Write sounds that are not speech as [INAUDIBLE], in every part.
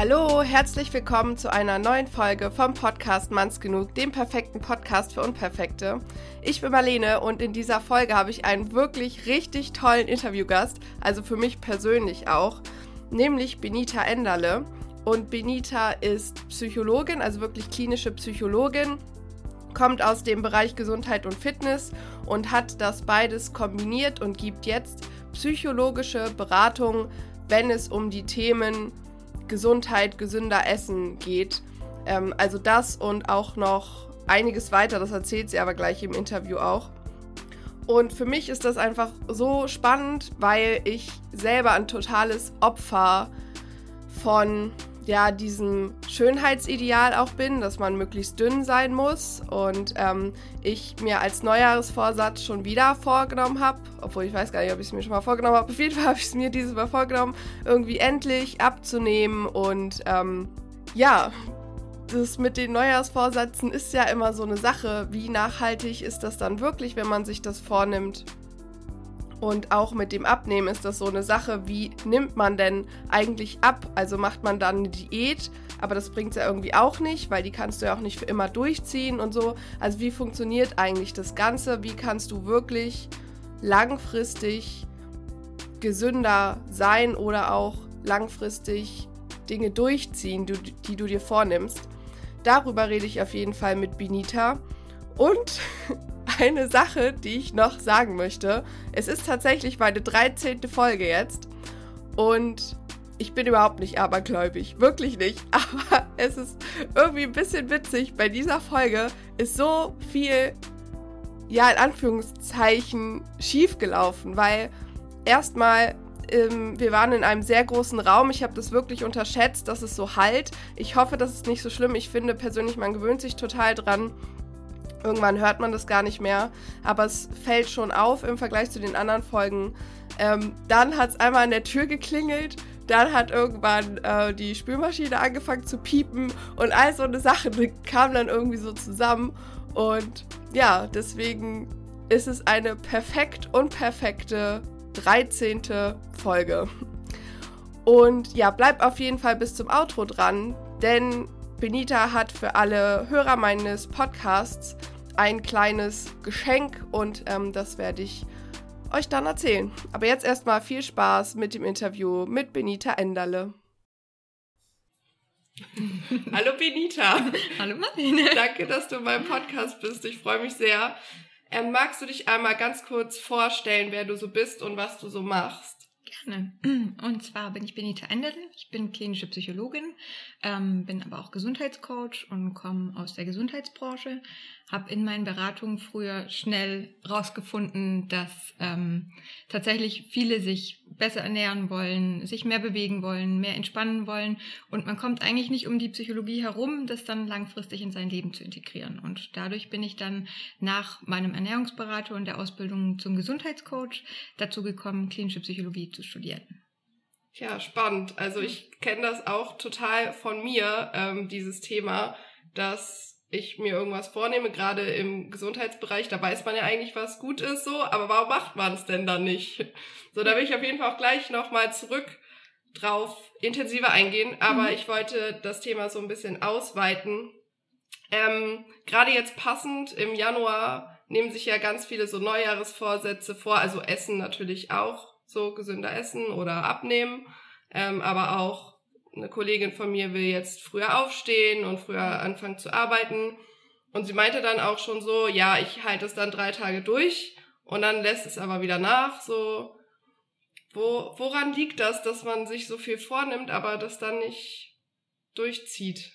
Hallo, herzlich willkommen zu einer neuen Folge vom Podcast Manns genug, dem perfekten Podcast für Unperfekte. Ich bin Marlene und in dieser Folge habe ich einen wirklich richtig tollen Interviewgast, also für mich persönlich auch, nämlich Benita Enderle. Und Benita ist Psychologin, also wirklich klinische Psychologin, kommt aus dem Bereich Gesundheit und Fitness und hat das beides kombiniert und gibt jetzt psychologische Beratung, wenn es um die Themen Gesundheit, gesünder Essen geht. Ähm, also das und auch noch einiges weiter, das erzählt sie aber gleich im Interview auch. Und für mich ist das einfach so spannend, weil ich selber ein totales Opfer von ja, diesem Schönheitsideal auch bin, dass man möglichst dünn sein muss. Und ähm, ich mir als Neujahresvorsatz schon wieder vorgenommen habe, obwohl ich weiß gar nicht, ob ich es mir schon mal vorgenommen habe. [LAUGHS] Auf jeden Fall habe ich es mir dieses Mal vorgenommen, irgendwie endlich abzunehmen. Und ähm, ja, das mit den Neujahrsvorsätzen ist ja immer so eine Sache. Wie nachhaltig ist das dann wirklich, wenn man sich das vornimmt? Und auch mit dem Abnehmen ist das so eine Sache, wie nimmt man denn eigentlich ab? Also macht man dann eine Diät, aber das bringt es ja irgendwie auch nicht, weil die kannst du ja auch nicht für immer durchziehen und so. Also wie funktioniert eigentlich das Ganze? Wie kannst du wirklich langfristig gesünder sein oder auch langfristig Dinge durchziehen, die, die du dir vornimmst? Darüber rede ich auf jeden Fall mit Benita. Und [LAUGHS] eine Sache, die ich noch sagen möchte. Es ist tatsächlich meine 13. Folge jetzt. Und ich bin überhaupt nicht abergläubig. Wirklich nicht. [LAUGHS] Aber es ist irgendwie ein bisschen witzig. Bei dieser Folge ist so viel, ja, in Anführungszeichen, schiefgelaufen. Weil erstmal ähm, wir waren in einem sehr großen Raum. Ich habe das wirklich unterschätzt, dass es so halt. Ich hoffe, das ist nicht so schlimm. Ich finde persönlich, man gewöhnt sich total dran. Irgendwann hört man das gar nicht mehr, aber es fällt schon auf im Vergleich zu den anderen Folgen. Ähm, dann hat es einmal an der Tür geklingelt, dann hat irgendwann äh, die Spülmaschine angefangen zu piepen und all so eine Sache kam dann irgendwie so zusammen. Und ja, deswegen ist es eine perfekt unperfekte 13. Folge. Und ja, bleib auf jeden Fall bis zum Outro dran, denn Benita hat für alle Hörer meines Podcasts ein kleines Geschenk und ähm, das werde ich euch dann erzählen. Aber jetzt erstmal viel Spaß mit dem Interview mit Benita Enderle. [LAUGHS] Hallo Benita. Hallo Marlene. [LAUGHS] Danke, dass du in meinem Podcast bist. Ich freue mich sehr. Ähm, magst du dich einmal ganz kurz vorstellen, wer du so bist und was du so machst? Gerne. Und zwar bin ich Benita Enderle. Ich bin klinische Psychologin, ähm, bin aber auch Gesundheitscoach und komme aus der Gesundheitsbranche. Habe in meinen Beratungen früher schnell rausgefunden, dass ähm, tatsächlich viele sich besser ernähren wollen, sich mehr bewegen wollen, mehr entspannen wollen und man kommt eigentlich nicht um die Psychologie herum, das dann langfristig in sein Leben zu integrieren. Und dadurch bin ich dann nach meinem Ernährungsberater und der Ausbildung zum Gesundheitscoach dazu gekommen, klinische Psychologie zu studieren. Ja, spannend. Also ich kenne das auch total von mir, ähm, dieses Thema, dass ich mir irgendwas vornehme, gerade im Gesundheitsbereich, da weiß man ja eigentlich, was gut ist, so, aber warum macht man es denn dann nicht? So, da will ich auf jeden Fall auch gleich nochmal zurück drauf intensiver eingehen, aber mhm. ich wollte das Thema so ein bisschen ausweiten. Ähm, gerade jetzt passend im Januar nehmen sich ja ganz viele so Neujahresvorsätze vor, also Essen natürlich auch, so gesünder Essen oder abnehmen, ähm, aber auch eine Kollegin von mir will jetzt früher aufstehen und früher anfangen zu arbeiten. Und sie meinte dann auch schon so, ja, ich halte es dann drei Tage durch und dann lässt es aber wieder nach. So, wo, woran liegt das, dass man sich so viel vornimmt, aber das dann nicht durchzieht?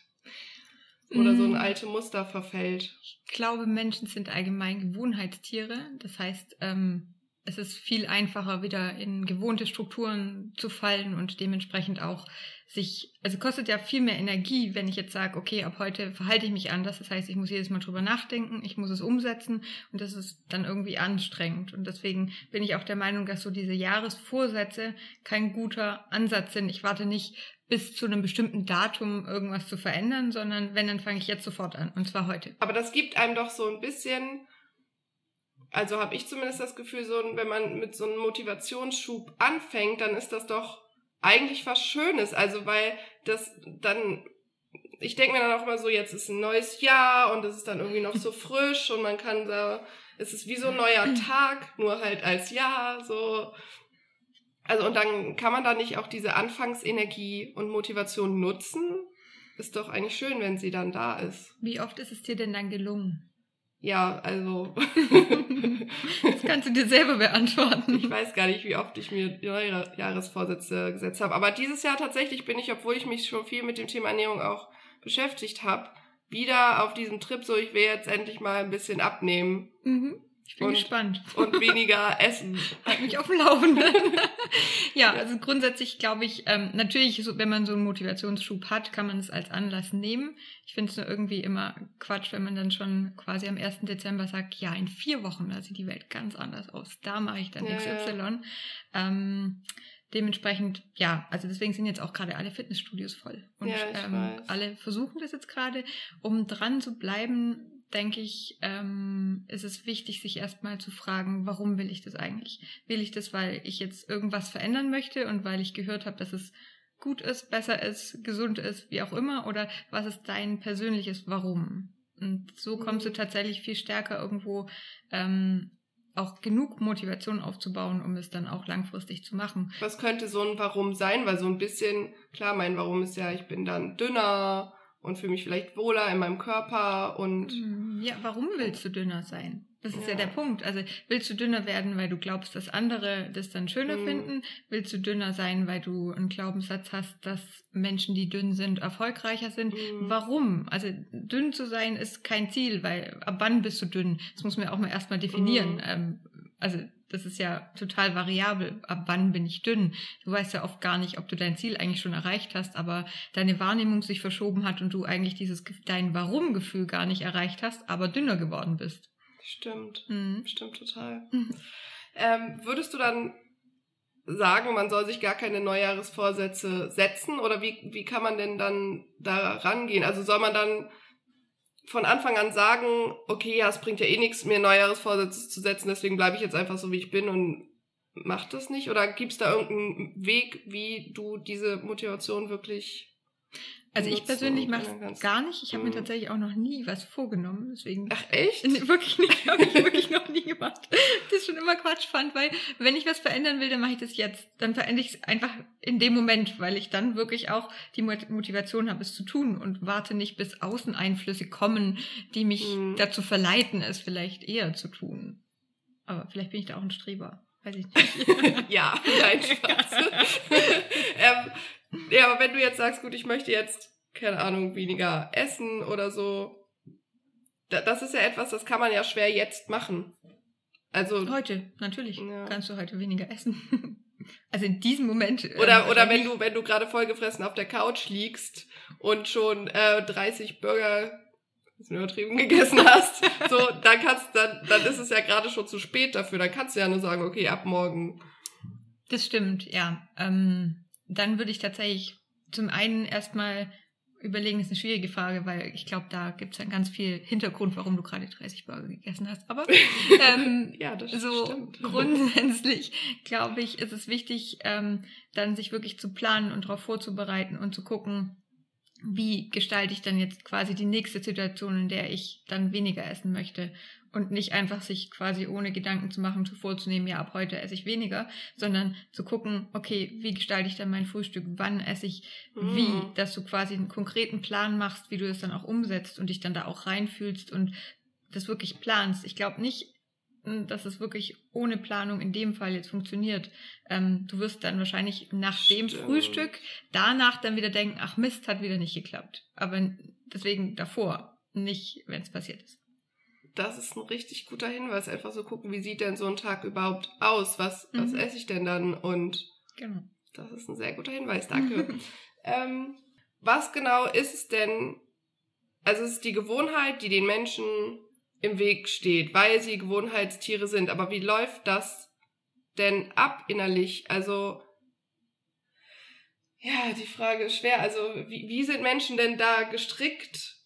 Oder so ein mm. alte Muster verfällt? Ich glaube, Menschen sind allgemein Gewohnheitstiere. Das heißt, ähm, es ist viel einfacher, wieder in gewohnte Strukturen zu fallen und dementsprechend auch sich, also kostet ja viel mehr Energie, wenn ich jetzt sage, okay, ab heute verhalte ich mich anders. Das heißt, ich muss jedes Mal drüber nachdenken, ich muss es umsetzen und das ist dann irgendwie anstrengend. Und deswegen bin ich auch der Meinung, dass so diese Jahresvorsätze kein guter Ansatz sind. Ich warte nicht bis zu einem bestimmten Datum irgendwas zu verändern, sondern wenn, dann fange ich jetzt sofort an und zwar heute. Aber das gibt einem doch so ein bisschen also habe ich zumindest das Gefühl, so wenn man mit so einem Motivationsschub anfängt, dann ist das doch eigentlich was Schönes. Also weil das dann, ich denke mir dann auch immer so, jetzt ist ein neues Jahr und es ist dann irgendwie noch so [LAUGHS] frisch und man kann da, es ist wie so ein neuer Tag, nur halt als Jahr, so. Also und dann kann man da nicht auch diese Anfangsenergie und Motivation nutzen. Ist doch eigentlich schön, wenn sie dann da ist. Wie oft ist es dir denn dann gelungen? Ja, also. [LAUGHS] das kannst du dir selber beantworten. Ich weiß gar nicht, wie oft ich mir neue Jahresvorsätze gesetzt habe. Aber dieses Jahr tatsächlich bin ich, obwohl ich mich schon viel mit dem Thema Ernährung auch beschäftigt habe, wieder auf diesem Trip so, ich will jetzt endlich mal ein bisschen abnehmen. Mhm. Ich bin und, gespannt. Und [LAUGHS] weniger essen. Halt mich auf dem Laufenden. [LAUGHS] ja, also grundsätzlich glaube ich, ähm, natürlich, so, wenn man so einen Motivationsschub hat, kann man es als Anlass nehmen. Ich finde es nur irgendwie immer Quatsch, wenn man dann schon quasi am 1. Dezember sagt, ja, in vier Wochen, da sieht die Welt ganz anders aus. Da mache ich dann ja, XY. Ja. Ähm, dementsprechend, ja, also deswegen sind jetzt auch gerade alle Fitnessstudios voll. Und ja, ähm, alle versuchen das jetzt gerade, um dran zu bleiben, denke ich, ähm, ist es wichtig, sich erstmal zu fragen, warum will ich das eigentlich? Will ich das, weil ich jetzt irgendwas verändern möchte und weil ich gehört habe, dass es gut ist, besser ist, gesund ist, wie auch immer? Oder was ist dein persönliches Warum? Und so kommst du mhm. tatsächlich viel stärker irgendwo ähm, auch genug Motivation aufzubauen, um es dann auch langfristig zu machen. Was könnte so ein Warum sein? Weil so ein bisschen, klar, mein Warum ist ja, ich bin dann dünner und fühle mich vielleicht wohler in meinem Körper und. Mm, ja, warum willst du dünner sein? Das ist ja. ja der Punkt. Also willst du dünner werden, weil du glaubst, dass andere das dann schöner mhm. finden? Willst du dünner sein, weil du einen Glaubenssatz hast, dass Menschen, die dünn sind, erfolgreicher sind? Mhm. Warum? Also dünn zu sein ist kein Ziel, weil ab wann bist du dünn? Das muss man auch mal erstmal definieren. Mhm. Also das ist ja total variabel. Ab wann bin ich dünn? Du weißt ja oft gar nicht, ob du dein Ziel eigentlich schon erreicht hast, aber deine Wahrnehmung sich verschoben hat und du eigentlich dieses dein Warum-Gefühl gar nicht erreicht hast, aber dünner geworden bist. Stimmt. Mhm. Stimmt total. Mhm. Ähm, würdest du dann sagen, man soll sich gar keine Neujahresvorsätze setzen? Oder wie, wie kann man denn dann da rangehen? Also soll man dann von Anfang an sagen, okay, ja, es bringt ja eh nichts, mir Neujahresvorsätze zu setzen, deswegen bleibe ich jetzt einfach so, wie ich bin und mach das nicht? Oder gibt es da irgendeinen Weg, wie du diese Motivation wirklich also ich persönlich mache es gar nicht. Ich habe mir tatsächlich auch noch nie was vorgenommen. Deswegen. Ach echt? Wirklich nicht. [LAUGHS] Habe ich wirklich noch nie gemacht. Das ist schon immer Quatsch fand, weil wenn ich was verändern will, dann mache ich das jetzt. Dann verändere ich es einfach in dem Moment, weil ich dann wirklich auch die Motivation habe, es zu tun und warte nicht, bis Außeneinflüsse kommen, die mich mhm. dazu verleiten, es vielleicht eher zu tun. Aber vielleicht bin ich da auch ein Streber. Weiß ich nicht. [LAUGHS] ja, nein, Spaß. [LAUGHS] ähm, ja, aber wenn du jetzt sagst, gut, ich möchte jetzt, keine Ahnung, weniger essen oder so, das ist ja etwas, das kann man ja schwer jetzt machen. Also heute natürlich ja. kannst du heute weniger essen. [LAUGHS] Also in diesem Moment. Ähm, oder oder wenn du wenn du gerade vollgefressen auf der Couch liegst und schon äh, 30 Burger übertrieben gegessen hast, so dann kannst dann dann ist es ja gerade schon zu spät dafür. Dann kannst du ja nur sagen, okay, ab morgen. Das stimmt, ja. Ähm, dann würde ich tatsächlich zum einen erstmal überlegen, ist eine schwierige Frage, weil ich glaube, da gibt es dann ganz viel Hintergrund, warum du gerade 30 Burger gegessen hast. Aber [LAUGHS] ähm, ja, das so stimmt. grundsätzlich glaube ich, ist es wichtig, ähm, dann sich wirklich zu planen und darauf vorzubereiten und zu gucken, wie gestalte ich dann jetzt quasi die nächste Situation, in der ich dann weniger essen möchte und nicht einfach sich quasi ohne Gedanken zu machen, zu vorzunehmen, ja, ab heute esse ich weniger, sondern zu gucken, okay, wie gestalte ich dann mein Frühstück, wann esse ich mhm. wie, dass du quasi einen konkreten Plan machst, wie du das dann auch umsetzt und dich dann da auch reinfühlst und das wirklich planst. Ich glaube nicht, dass es wirklich ohne Planung in dem Fall jetzt funktioniert. Ähm, du wirst dann wahrscheinlich nach dem Stimmt. Frühstück danach dann wieder denken, ach Mist, hat wieder nicht geklappt. Aber deswegen davor, nicht, wenn es passiert ist das ist ein richtig guter Hinweis. Einfach so gucken, wie sieht denn so ein Tag überhaupt aus? Was, mhm. was esse ich denn dann? Und genau. das ist ein sehr guter Hinweis, danke. [LAUGHS] ähm, was genau ist es denn? Also es ist die Gewohnheit, die den Menschen im Weg steht, weil sie Gewohnheitstiere sind. Aber wie läuft das denn ab innerlich? Also ja, die Frage ist schwer. Also wie, wie sind Menschen denn da gestrickt?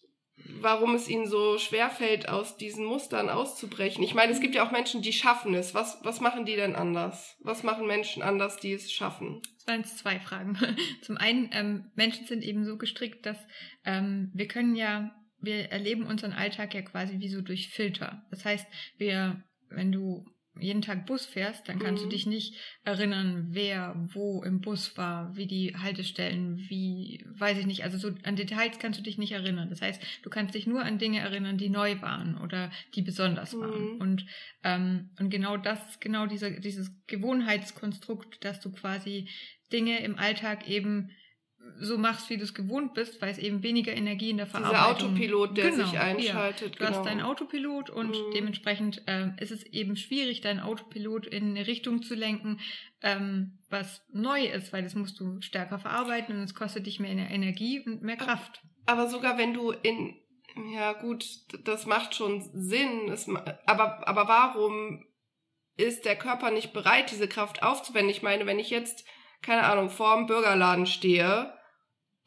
warum es ihnen so schwerfällt, aus diesen Mustern auszubrechen. Ich meine, es gibt ja auch Menschen, die schaffen es. Was, was machen die denn anders? Was machen Menschen anders, die es schaffen? Das waren jetzt zwei Fragen. [LAUGHS] Zum einen, ähm, Menschen sind eben so gestrickt, dass ähm, wir können ja, wir erleben unseren Alltag ja quasi wie so durch Filter. Das heißt, wir, wenn du jeden Tag Bus fährst, dann kannst mhm. du dich nicht erinnern, wer wo im Bus war, wie die Haltestellen, wie, weiß ich nicht, also so an Details kannst du dich nicht erinnern. Das heißt, du kannst dich nur an Dinge erinnern, die neu waren oder die besonders mhm. waren. Und, ähm, und genau das genau dieser, dieses Gewohnheitskonstrukt, dass du quasi Dinge im Alltag eben so machst, wie du es gewohnt bist, weil es eben weniger Energie in der Verarbeitung... Dieser Autopilot, der genau, sich einschaltet. Ja. Du genau. hast deinen Autopilot und mhm. dementsprechend ähm, ist es eben schwierig, deinen Autopilot in eine Richtung zu lenken, ähm, was neu ist, weil das musst du stärker verarbeiten und es kostet dich mehr Energie und mehr Kraft. Aber sogar wenn du in... Ja gut, das macht schon Sinn, es, aber, aber warum ist der Körper nicht bereit, diese Kraft aufzuwenden? Ich meine, wenn ich jetzt keine Ahnung, vorm Bürgerladen stehe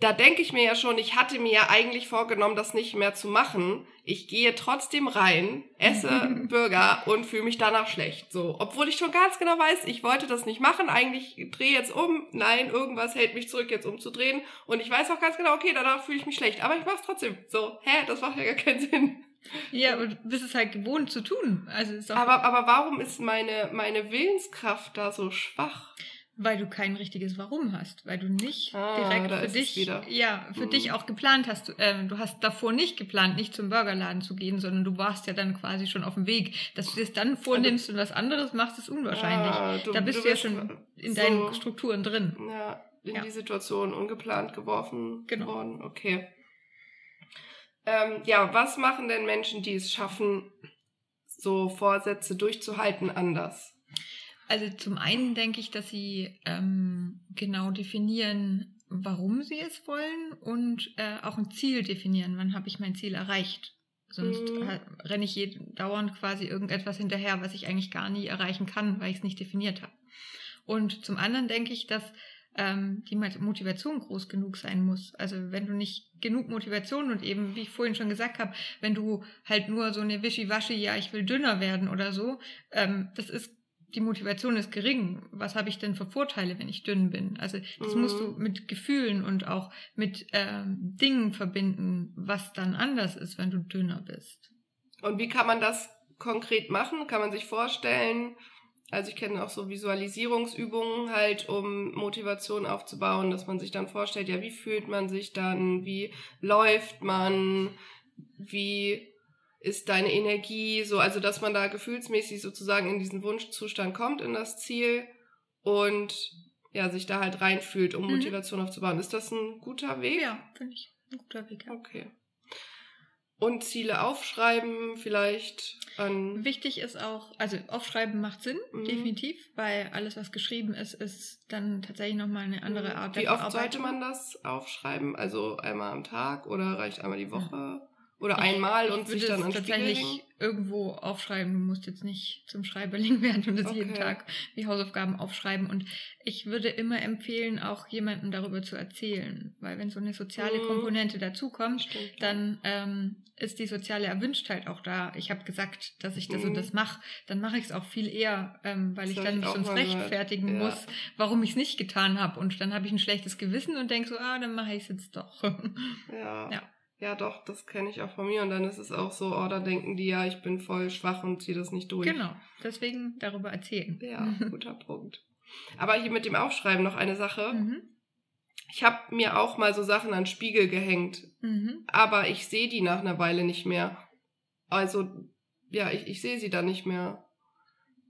da denke ich mir ja schon, ich hatte mir ja eigentlich vorgenommen, das nicht mehr zu machen. Ich gehe trotzdem rein, esse [LAUGHS] Burger und fühle mich danach schlecht. So, obwohl ich schon ganz genau weiß, ich wollte das nicht machen. Eigentlich drehe jetzt um. Nein, irgendwas hält mich zurück, jetzt umzudrehen. Und ich weiß auch ganz genau, okay, danach fühle ich mich schlecht. Aber ich mache es trotzdem. So, hä, das macht ja gar keinen [LAUGHS] Sinn. Ja, und du bist es halt gewohnt zu tun. Also ist aber, aber warum ist meine, meine Willenskraft da so schwach? Weil du kein richtiges Warum hast, weil du nicht ah, direkt für dich, ja, für mhm. dich auch geplant hast. Ähm, du hast davor nicht geplant, nicht zum Burgerladen zu gehen, sondern du warst ja dann quasi schon auf dem Weg. Dass du das dann vornimmst also, und was anderes machst, ist unwahrscheinlich. Ah, du, da bist du, du ja schon in so, deinen Strukturen drin. Ja, in ja. die Situation ungeplant geworfen genau. worden. Okay. Ähm, ja, was machen denn Menschen, die es schaffen, so Vorsätze durchzuhalten, anders? Also zum einen denke ich, dass sie ähm, genau definieren, warum sie es wollen und äh, auch ein Ziel definieren. Wann habe ich mein Ziel erreicht? Sonst mhm. renne ich jeden, dauernd quasi irgendetwas hinterher, was ich eigentlich gar nie erreichen kann, weil ich es nicht definiert habe. Und zum anderen denke ich, dass ähm, die Motivation groß genug sein muss. Also wenn du nicht genug Motivation und eben, wie ich vorhin schon gesagt habe, wenn du halt nur so eine Wischiwaschi, ja, ich will dünner werden oder so, ähm, das ist die Motivation ist gering. Was habe ich denn für Vorteile, wenn ich dünn bin? Also das mhm. musst du mhm. mit Gefühlen und auch mit ähm, Dingen verbinden, was dann anders ist, wenn du dünner bist. Und wie kann man das konkret machen? Kann man sich vorstellen? Also ich kenne auch so Visualisierungsübungen halt, um Motivation aufzubauen, dass man sich dann vorstellt, ja, wie fühlt man sich dann, wie läuft man, wie ist deine Energie so, also dass man da gefühlsmäßig sozusagen in diesen Wunschzustand kommt, in das Ziel und ja, sich da halt reinfühlt, um mhm. Motivation aufzubauen. Ist das ein guter Weg? Ja, finde ich ein guter Weg. Ja. Okay. Und Ziele aufschreiben vielleicht an. Wichtig ist auch, also aufschreiben macht Sinn, mhm. definitiv, weil alles, was geschrieben ist, ist dann tatsächlich nochmal eine andere mhm. Art Wie oft sollte man das aufschreiben? Also einmal am Tag oder reicht einmal die Woche? Ja. Oder einmal ich und sich dann an tatsächlich irgendwo aufschreiben. Du musst jetzt nicht zum Schreiberling [LAUGHS] werden und das okay. jeden Tag die Hausaufgaben aufschreiben. Und ich würde immer empfehlen, auch jemandem darüber zu erzählen. Weil wenn so eine soziale mhm. Komponente dazukommt, Stimmt, dann ähm, ist die soziale Erwünschtheit auch da. Ich habe gesagt, dass ich das mhm. und das mache, dann mache ich es auch viel eher, ähm, weil das ich dann mich sonst rechtfertigen ja. muss, warum ich es nicht getan habe. Und dann habe ich ein schlechtes Gewissen und denke so, ah, dann mache ich es jetzt doch. [LAUGHS] ja. ja ja doch, das kenne ich auch von mir. Und dann ist es auch so, oh, da denken die ja, ich bin voll schwach und ziehe das nicht durch. Genau, deswegen darüber erzählen. Ja, [LAUGHS] guter Punkt. Aber hier mit dem Aufschreiben noch eine Sache. Mhm. Ich habe mir auch mal so Sachen an Spiegel gehängt, mhm. aber ich sehe die nach einer Weile nicht mehr. Also, ja, ich, ich sehe sie dann nicht mehr.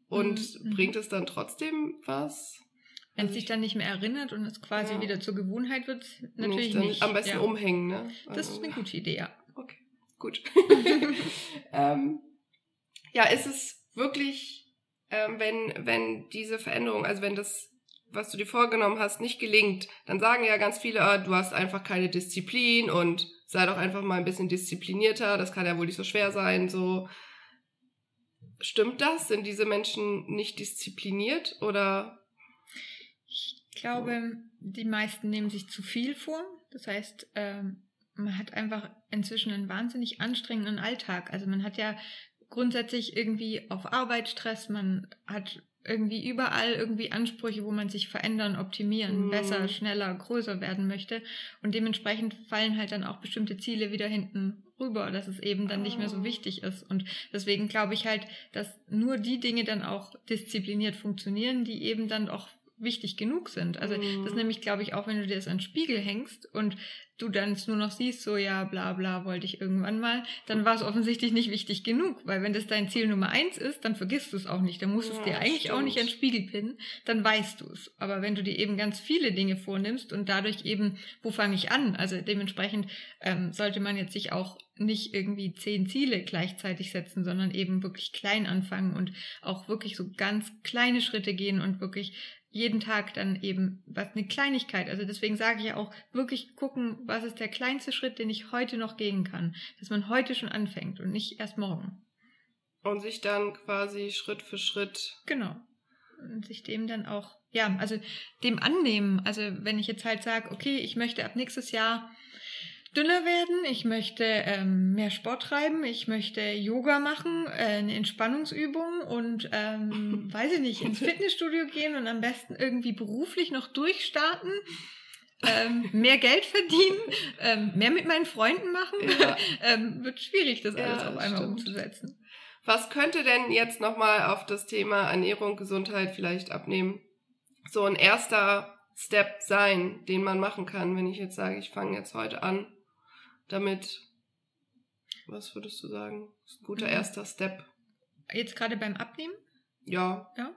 Und mhm. bringt es dann trotzdem was? Wenn es sich dann nicht mehr erinnert und es quasi ja. wieder zur Gewohnheit wird, natürlich nicht. nicht. Am besten ja. umhängen, ne? Also, das ist eine gute Idee, ja. Okay, gut. [LAUGHS] ähm, ja, ist es wirklich, ähm, wenn, wenn diese Veränderung, also wenn das, was du dir vorgenommen hast, nicht gelingt, dann sagen ja ganz viele, ah, du hast einfach keine Disziplin und sei doch einfach mal ein bisschen disziplinierter, das kann ja wohl nicht so schwer sein, so. Stimmt das? Sind diese Menschen nicht diszipliniert oder glaube, die meisten nehmen sich zu viel vor. Das heißt, ähm, man hat einfach inzwischen einen wahnsinnig anstrengenden Alltag. Also man hat ja grundsätzlich irgendwie auf Arbeit Stress, man hat irgendwie überall irgendwie Ansprüche, wo man sich verändern, optimieren, mm. besser, schneller, größer werden möchte. Und dementsprechend fallen halt dann auch bestimmte Ziele wieder hinten rüber, dass es eben dann oh. nicht mehr so ah. wichtig ist. Und deswegen glaube ich halt, dass nur die Dinge dann auch diszipliniert funktionieren, die eben dann auch wichtig genug sind. Also mm. das nämlich, glaube ich, auch wenn du dir das an den Spiegel hängst und du dann nur noch siehst, so ja, bla bla, wollte ich irgendwann mal, dann war es offensichtlich nicht wichtig genug, weil wenn das dein Ziel Nummer eins ist, dann vergisst du es auch nicht. Dann musst du ja, es dir eigentlich stimmt. auch nicht an den Spiegel pinnen, dann weißt du es. Aber wenn du dir eben ganz viele Dinge vornimmst und dadurch eben, wo fange ich an? Also dementsprechend ähm, sollte man jetzt sich auch nicht irgendwie zehn Ziele gleichzeitig setzen, sondern eben wirklich klein anfangen und auch wirklich so ganz kleine Schritte gehen und wirklich jeden Tag dann eben was eine Kleinigkeit. Also deswegen sage ich ja auch wirklich gucken, was ist der kleinste Schritt, den ich heute noch gehen kann, dass man heute schon anfängt und nicht erst morgen. Und sich dann quasi Schritt für Schritt. Genau. Und sich dem dann auch, ja, also dem annehmen. Also wenn ich jetzt halt sage, okay, ich möchte ab nächstes Jahr dünner werden, ich möchte ähm, mehr Sport treiben, ich möchte Yoga machen, äh, eine Entspannungsübung und ähm, [LAUGHS] weiß ich nicht, ins Fitnessstudio gehen und am besten irgendwie beruflich noch durchstarten. Ähm, mehr Geld verdienen, ähm, mehr mit meinen Freunden machen, ja. [LAUGHS] ähm, wird schwierig, das alles ja, auf einmal stimmt. umzusetzen. Was könnte denn jetzt nochmal auf das Thema Ernährung, Gesundheit vielleicht abnehmen? So ein erster Step sein, den man machen kann, wenn ich jetzt sage, ich fange jetzt heute an, damit, was würdest du sagen? Das ist ein guter mhm. erster Step. Jetzt gerade beim Abnehmen? Ja. Ja.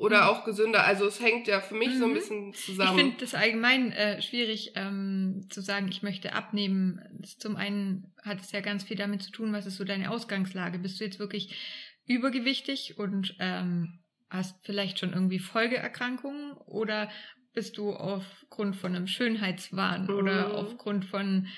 Oder mhm. auch gesünder. Also es hängt ja für mich mhm. so ein mhm. bisschen zusammen. Ich finde das allgemein äh, schwierig ähm, zu sagen, ich möchte abnehmen. Zum einen hat es ja ganz viel damit zu tun, was ist so deine Ausgangslage. Bist du jetzt wirklich übergewichtig und ähm, hast vielleicht schon irgendwie Folgeerkrankungen oder bist du aufgrund von einem Schönheitswahn mhm. oder aufgrund von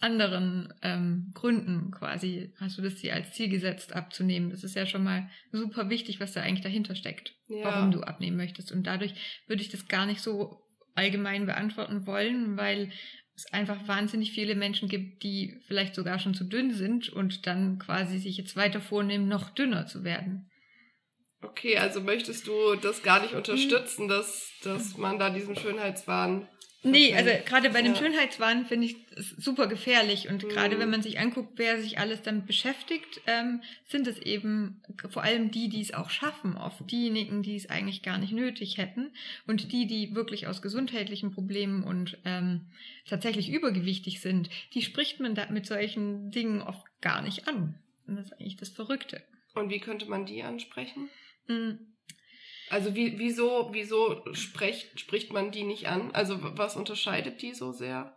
anderen ähm, Gründen quasi hast du das dir als Ziel gesetzt abzunehmen. Das ist ja schon mal super wichtig, was da eigentlich dahinter steckt, ja. warum du abnehmen möchtest. Und dadurch würde ich das gar nicht so allgemein beantworten wollen, weil es einfach wahnsinnig viele Menschen gibt, die vielleicht sogar schon zu dünn sind und dann quasi sich jetzt weiter vornehmen, noch dünner zu werden. Okay, also möchtest du das gar nicht unterstützen, dass, dass man da diesen Schönheitswahn Nee, also gerade bei dem ja. Schönheitswahn finde ich es super gefährlich und mhm. gerade wenn man sich anguckt, wer sich alles damit beschäftigt, ähm, sind es eben vor allem die, die es auch schaffen, oft diejenigen, die es eigentlich gar nicht nötig hätten und die, die wirklich aus gesundheitlichen Problemen und ähm, tatsächlich übergewichtig sind, die spricht man da mit solchen Dingen oft gar nicht an. Und das ist eigentlich das Verrückte. Und wie könnte man die ansprechen? Mhm. Also wie, wieso, wieso spricht, spricht man die nicht an? Also was unterscheidet die so sehr?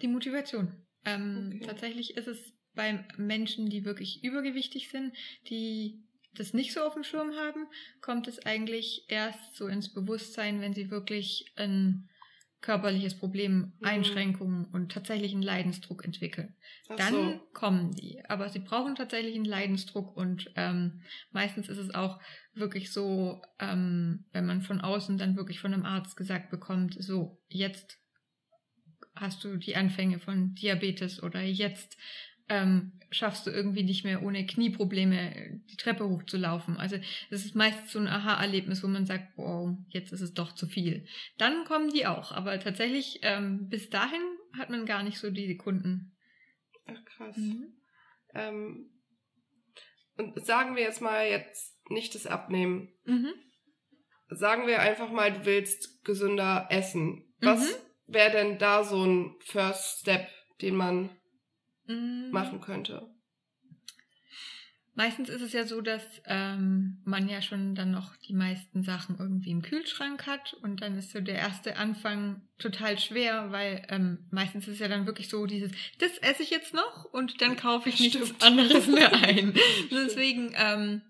Die Motivation. Ähm, okay. Tatsächlich ist es bei Menschen, die wirklich übergewichtig sind, die das nicht so auf dem Schirm haben, kommt es eigentlich erst so ins Bewusstsein, wenn sie wirklich ein körperliches Problem, mhm. Einschränkungen und tatsächlich einen Leidensdruck entwickeln. Ach dann so. kommen die. Aber sie brauchen tatsächlich einen Leidensdruck und ähm, meistens ist es auch wirklich so, ähm, wenn man von außen dann wirklich von einem Arzt gesagt bekommt, so, jetzt hast du die Anfänge von Diabetes oder jetzt ähm, schaffst du irgendwie nicht mehr ohne Knieprobleme die Treppe hochzulaufen. Also das ist meist so ein Aha-Erlebnis, wo man sagt, wow, jetzt ist es doch zu viel. Dann kommen die auch, aber tatsächlich ähm, bis dahin hat man gar nicht so die Kunden. Ach krass. Mhm. Ähm, und sagen wir jetzt mal jetzt nicht das Abnehmen. Mhm. Sagen wir einfach mal, du willst gesünder essen. Was mhm. wäre denn da so ein First Step, den man mhm. machen könnte? Meistens ist es ja so, dass ähm, man ja schon dann noch die meisten Sachen irgendwie im Kühlschrank hat und dann ist so der erste Anfang total schwer, weil ähm, meistens ist es ja dann wirklich so dieses, das esse ich jetzt noch und dann kaufe ich nichts anderes mehr ein. [LAUGHS] Deswegen ähm,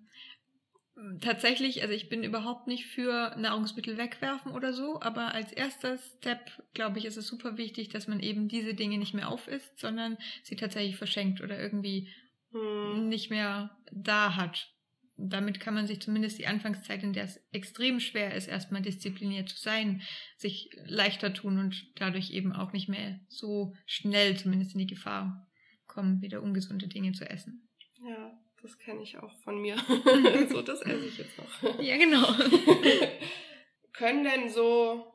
tatsächlich, also ich bin überhaupt nicht für Nahrungsmittel wegwerfen oder so, aber als erster Step, glaube ich, ist es super wichtig, dass man eben diese Dinge nicht mehr aufisst, sondern sie tatsächlich verschenkt oder irgendwie hm. nicht mehr da hat. damit kann man sich zumindest die Anfangszeit, in der es extrem schwer ist, erstmal diszipliniert zu sein, sich leichter tun und dadurch eben auch nicht mehr so schnell zumindest in die Gefahr kommen, wieder ungesunde Dinge zu essen. Ja, das kenne ich auch von mir. [LAUGHS] so, das esse ich jetzt noch. Ja, genau. [LAUGHS] Können denn so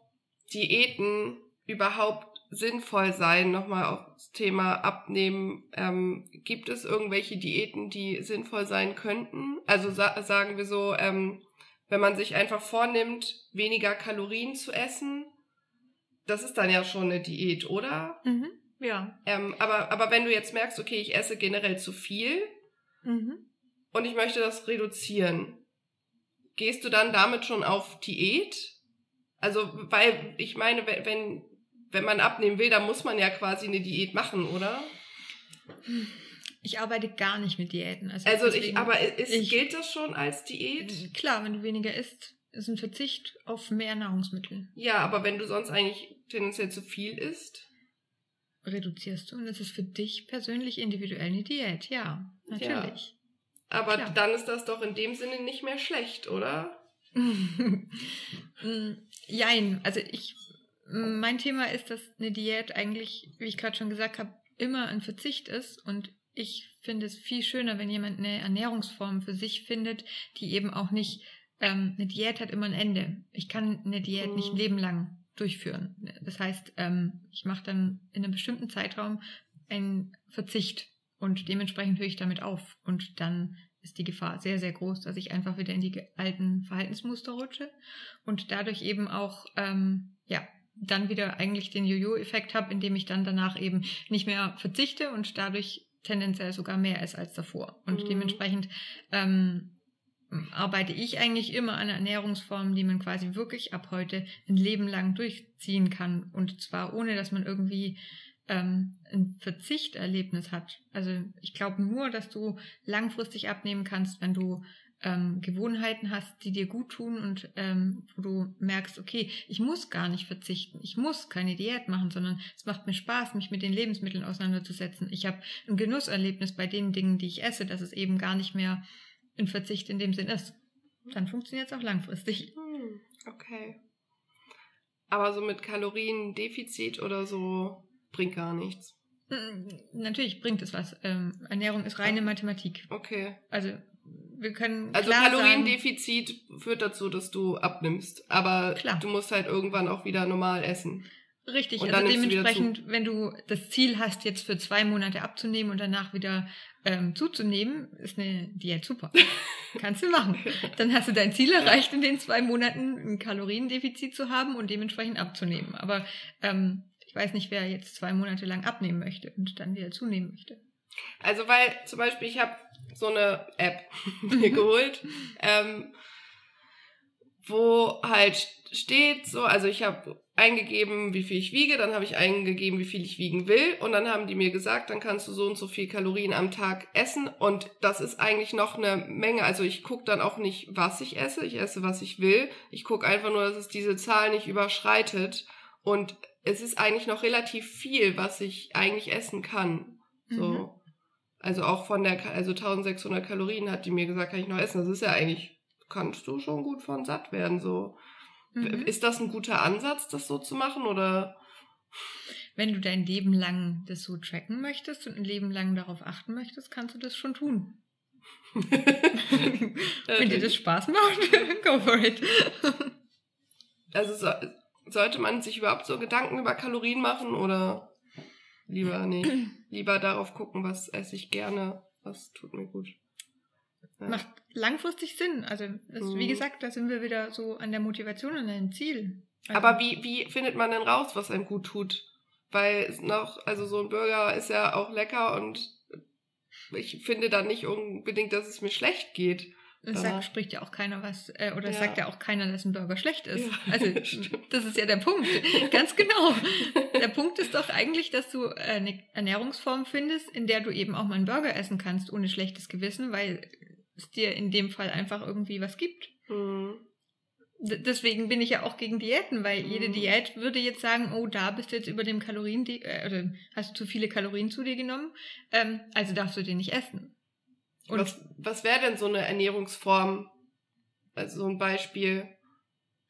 Diäten überhaupt sinnvoll sein? Nochmal auf das Thema Abnehmen. Ähm, gibt es irgendwelche Diäten, die sinnvoll sein könnten? Also sa sagen wir so, ähm, wenn man sich einfach vornimmt, weniger Kalorien zu essen, das ist dann ja schon eine Diät, oder? Mhm, ja. Ähm, aber, aber wenn du jetzt merkst, okay, ich esse generell zu viel Mhm. und ich möchte das reduzieren, gehst du dann damit schon auf Diät? Also, weil ich meine, wenn, wenn, man abnehmen will, dann muss man ja quasi eine Diät machen, oder? Ich arbeite gar nicht mit Diäten. Also, Also ich, deswegen- aber ist, ich- gilt das schon als Diät? Klar, wenn du weniger isst, ist ein Verzicht auf mehr Nahrungsmittel. Ja, aber wenn du sonst eigentlich tendenziell zu viel isst? Reduzierst du und das ist für dich persönlich individuell eine Diät, ja, natürlich. Aber Klar. dann ist das doch in dem Sinne nicht mehr schlecht, oder? [LAUGHS] Mm, Jein, also ich, mein Thema ist, dass eine Diät eigentlich, wie ich gerade schon gesagt habe, immer ein Verzicht ist und ich finde es viel schöner, wenn jemand eine Ernährungsform für sich findet, die eben auch nicht, ähm, eine Diät hat immer ein Ende. Ich kann eine Diät Mhm. nicht ein Leben lang durchführen. Das heißt, ähm, ich mache dann in einem bestimmten Zeitraum einen Verzicht und dementsprechend höre ich damit auf und dann ist die Gefahr sehr, sehr groß, dass ich einfach wieder in die alten Verhaltensmuster rutsche und dadurch eben auch, ähm, ja, dann wieder eigentlich den Jojo-Effekt habe, indem ich dann danach eben nicht mehr verzichte und dadurch tendenziell sogar mehr esse als davor. Und Mhm. dementsprechend ähm, arbeite ich eigentlich immer an Ernährungsformen, die man quasi wirklich ab heute ein Leben lang durchziehen kann. Und zwar ohne, dass man irgendwie ähm, ein Verzichterlebnis hat. Also ich glaube nur, dass du langfristig abnehmen kannst, wenn du ähm, Gewohnheiten hast, die dir gut tun und ähm, wo du merkst, okay, ich muss gar nicht verzichten, ich muss keine Diät machen, sondern es macht mir Spaß, mich mit den Lebensmitteln auseinanderzusetzen. Ich habe ein Genusserlebnis bei den Dingen, die ich esse, dass es eben gar nicht mehr ein Verzicht in dem Sinn ist. Dann funktioniert es auch langfristig. Hm, okay. Aber so mit Kaloriendefizit oder so bringt gar nichts. Mm, Natürlich bringt es was. Ähm, Ernährung ist reine Mathematik. Okay. Also wir können Also klar sagen, Kaloriendefizit führt dazu, dass du abnimmst. Aber Klar. du musst halt irgendwann auch wieder normal essen. Richtig, Und also dementsprechend, wenn du das Ziel hast, jetzt für zwei Monate abzunehmen und danach wieder ähm, zuzunehmen, ist eine Diät super. [LAUGHS] Kannst du machen. Dann hast du dein Ziel erreicht, in den zwei Monaten ein Kaloriendefizit zu haben und dementsprechend abzunehmen. Aber ähm, ich weiß nicht, wer jetzt zwei Monate lang abnehmen möchte und dann wieder zunehmen möchte. Also weil zum Beispiel ich habe so eine App [LAUGHS] mir geholt, ähm, wo halt steht so, also ich habe eingegeben, wie viel ich wiege, dann habe ich eingegeben, wie viel ich wiegen will und dann haben die mir gesagt, dann kannst du so und so viel Kalorien am Tag essen und das ist eigentlich noch eine Menge, also ich gucke dann auch nicht, was ich esse, ich esse, was ich will, ich gucke einfach nur, dass es diese Zahl nicht überschreitet und es ist eigentlich noch relativ viel, was ich eigentlich essen kann. So. Mhm. Also auch von der, also 1600 Kalorien hat die mir gesagt, kann ich noch essen. Das ist ja eigentlich, kannst du schon gut von satt werden, so. Mhm. Ist das ein guter Ansatz, das so zu machen, oder? Wenn du dein Leben lang das so tracken möchtest und ein Leben lang darauf achten möchtest, kannst du das schon tun. [LAUGHS] Wenn dir das Spaß macht, [LAUGHS] go for it. Also so, sollte man sich überhaupt so Gedanken über Kalorien machen oder lieber nicht? lieber darauf gucken, was esse ich gerne, was tut mir gut. Ja. Macht langfristig Sinn. Also, das, Mhm. wie gesagt, da sind wir wieder so an der Motivation, an deinem Ziel. Also, Aber wie, wie findet man denn raus, was einem gut tut? Weil noch, also so ein Burger ist ja auch lecker und ich finde dann nicht unbedingt, dass es mir schlecht geht. Ja. sagt, spricht ja auch keiner was, äh, oder Ja. sagt ja auch keiner, dass ein Burger schlecht ist. Ja, also, [LAUGHS] das ist ja der Punkt. Ganz genau. Der Punkt ist doch eigentlich, dass du eine Ernährungsform findest, in der du eben auch mal einen Burger essen kannst, ohne schlechtes Gewissen, weil es dir in dem Fall einfach irgendwie was gibt. Hm. D deswegen bin ich ja auch gegen Diäten, weil jede Mhm. Diät würde jetzt sagen, oh, da bist du jetzt über dem Kalorien, äh, oder hast du zu viele Kalorien zu dir genommen, ähm, also darfst du den nicht essen. Und was, was wäre denn so eine Ernährungsform? Also so ein Beispiel.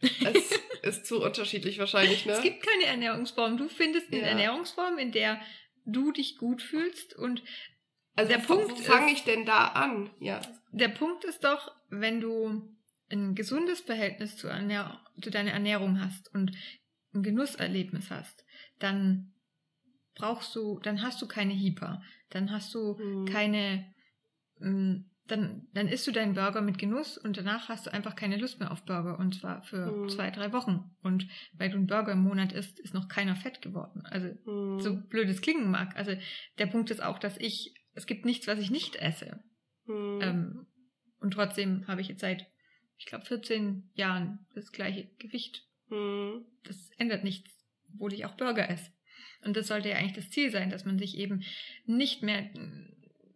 Es [LAUGHS] ist zu unterschiedlich wahrscheinlich, ne? Es gibt keine Ernährungsform. Du findest eine ja. Ernährungsform, in der du dich gut fühlst und also der Punkt wo fange ich denn da an? Ja. Der Punkt ist doch, wenn du ein gesundes Verhältnis zu, Ernähr zu deiner Ernährung hast und ein Genusserlebnis hast, dann brauchst du, dann hast du keine Hyper, dann hast du mhm. keine, ähm, dann, dann isst du deinen Burger mit Genuss und danach hast du einfach keine Lust mehr auf Burger und zwar für mhm. zwei, drei Wochen. Und weil du einen Burger im Monat isst, ist noch keiner fett geworden. Also mhm. so blöd es klingen mag. Also der Punkt ist auch, dass ich, es gibt nichts, was ich nicht esse. Mhm. Ähm, und trotzdem habe ich jetzt seit, ich glaube, 14 Jahren das gleiche Gewicht. Mhm. Das ändert nichts, obwohl ich auch Burger esse. Und das sollte ja eigentlich das Ziel sein, dass man sich eben nicht mehr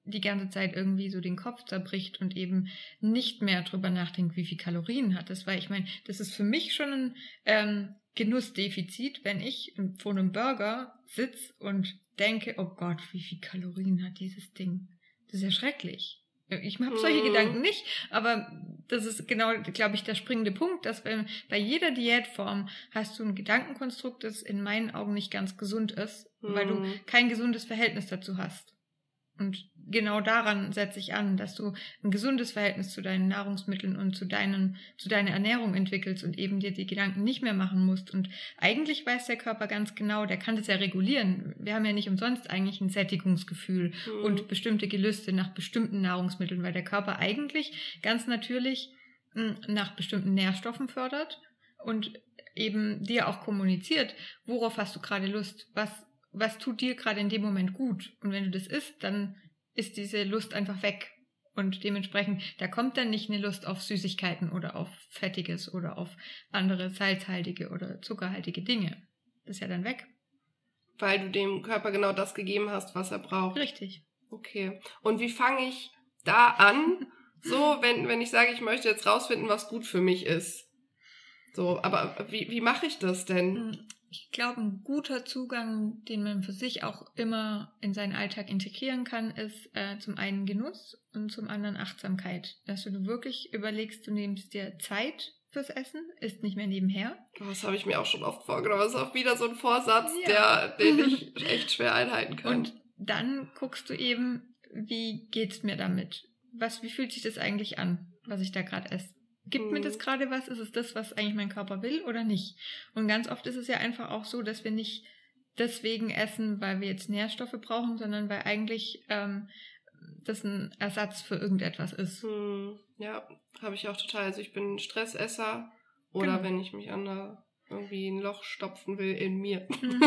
die ganze Zeit irgendwie so den Kopf zerbricht und eben nicht mehr drüber nachdenkt, wie viel Kalorien hat es. Weil ich meine, das ist für mich schon ein ähm, Genussdefizit, wenn ich vor einem Burger sitze und denke, oh Gott, wie viel Kalorien hat dieses Ding. Das ist ja schrecklich. Ich habe solche mhm. Gedanken nicht, aber das ist genau, glaube ich, der springende Punkt, dass bei, bei jeder Diätform hast du ein Gedankenkonstrukt, das in meinen Augen nicht ganz gesund ist, mhm. weil du mhm. kein gesundes Verhältnis dazu hast. Und genau daran setze ich an, dass du ein gesundes Verhältnis zu deinen Nahrungsmitteln und zu deinen, zu deiner Ernährung entwickelst und eben dir die Gedanken nicht mehr machen musst. Und eigentlich weiß der Körper ganz genau, der kann das ja regulieren. Wir haben ja nicht umsonst eigentlich ein Sättigungsgefühl mhm. und bestimmte Gelüste nach bestimmten Nahrungsmitteln, weil der Körper eigentlich ganz natürlich hm, nach bestimmten Nährstoffen fördert und eben dir auch kommuniziert, worauf hast du gerade Lust, was was tut dir gerade in dem Moment gut. Und wenn du das isst, dann ist diese Lust einfach weg. Und dementsprechend, da kommt dann nicht eine Lust auf Süßigkeiten oder auf Fettiges oder auf andere salzhaltige oder zuckerhaltige Dinge. Das ist ja dann weg. Weil du dem Körper genau das gegeben hast, was er braucht. Richtig. Okay. Und wie fange ich da an? So, wenn, wenn ich sage, ich möchte jetzt rausfinden, was gut für mich ist. So, aber wie, wie mache ich das denn? Ich glaube, ein guter Zugang, den man für sich auch immer in seinen Alltag integrieren kann, ist äh, zum einen Genuss und zum anderen Achtsamkeit. Dass du wirklich überlegst, du nimmst dir Zeit fürs Essen, ist nicht mehr nebenher. Das habe ich mir auch schon oft vorgenommen. Das ist auch wieder so ein Vorsatz, ja. der, den ich [LAUGHS] echt schwer einhalten kann. Und dann guckst du eben, wie geht's mir damit? Was, wie fühlt sich das eigentlich an, was ich da gerade esse? Gibt mir das mhm. gerade was? Ist es das, was eigentlich mein Körper will oder nicht? Und ganz oft ist es ja einfach auch so, dass wir nicht deswegen essen, weil wir jetzt Nährstoffe brauchen, sondern weil eigentlich ähm, das ein Ersatz für irgendetwas ist. Mhm. Ja, habe ich auch total. Also ich bin Stressesser oder genau. wenn ich mich an der irgendwie ein Loch stopfen will in mir. Mhm.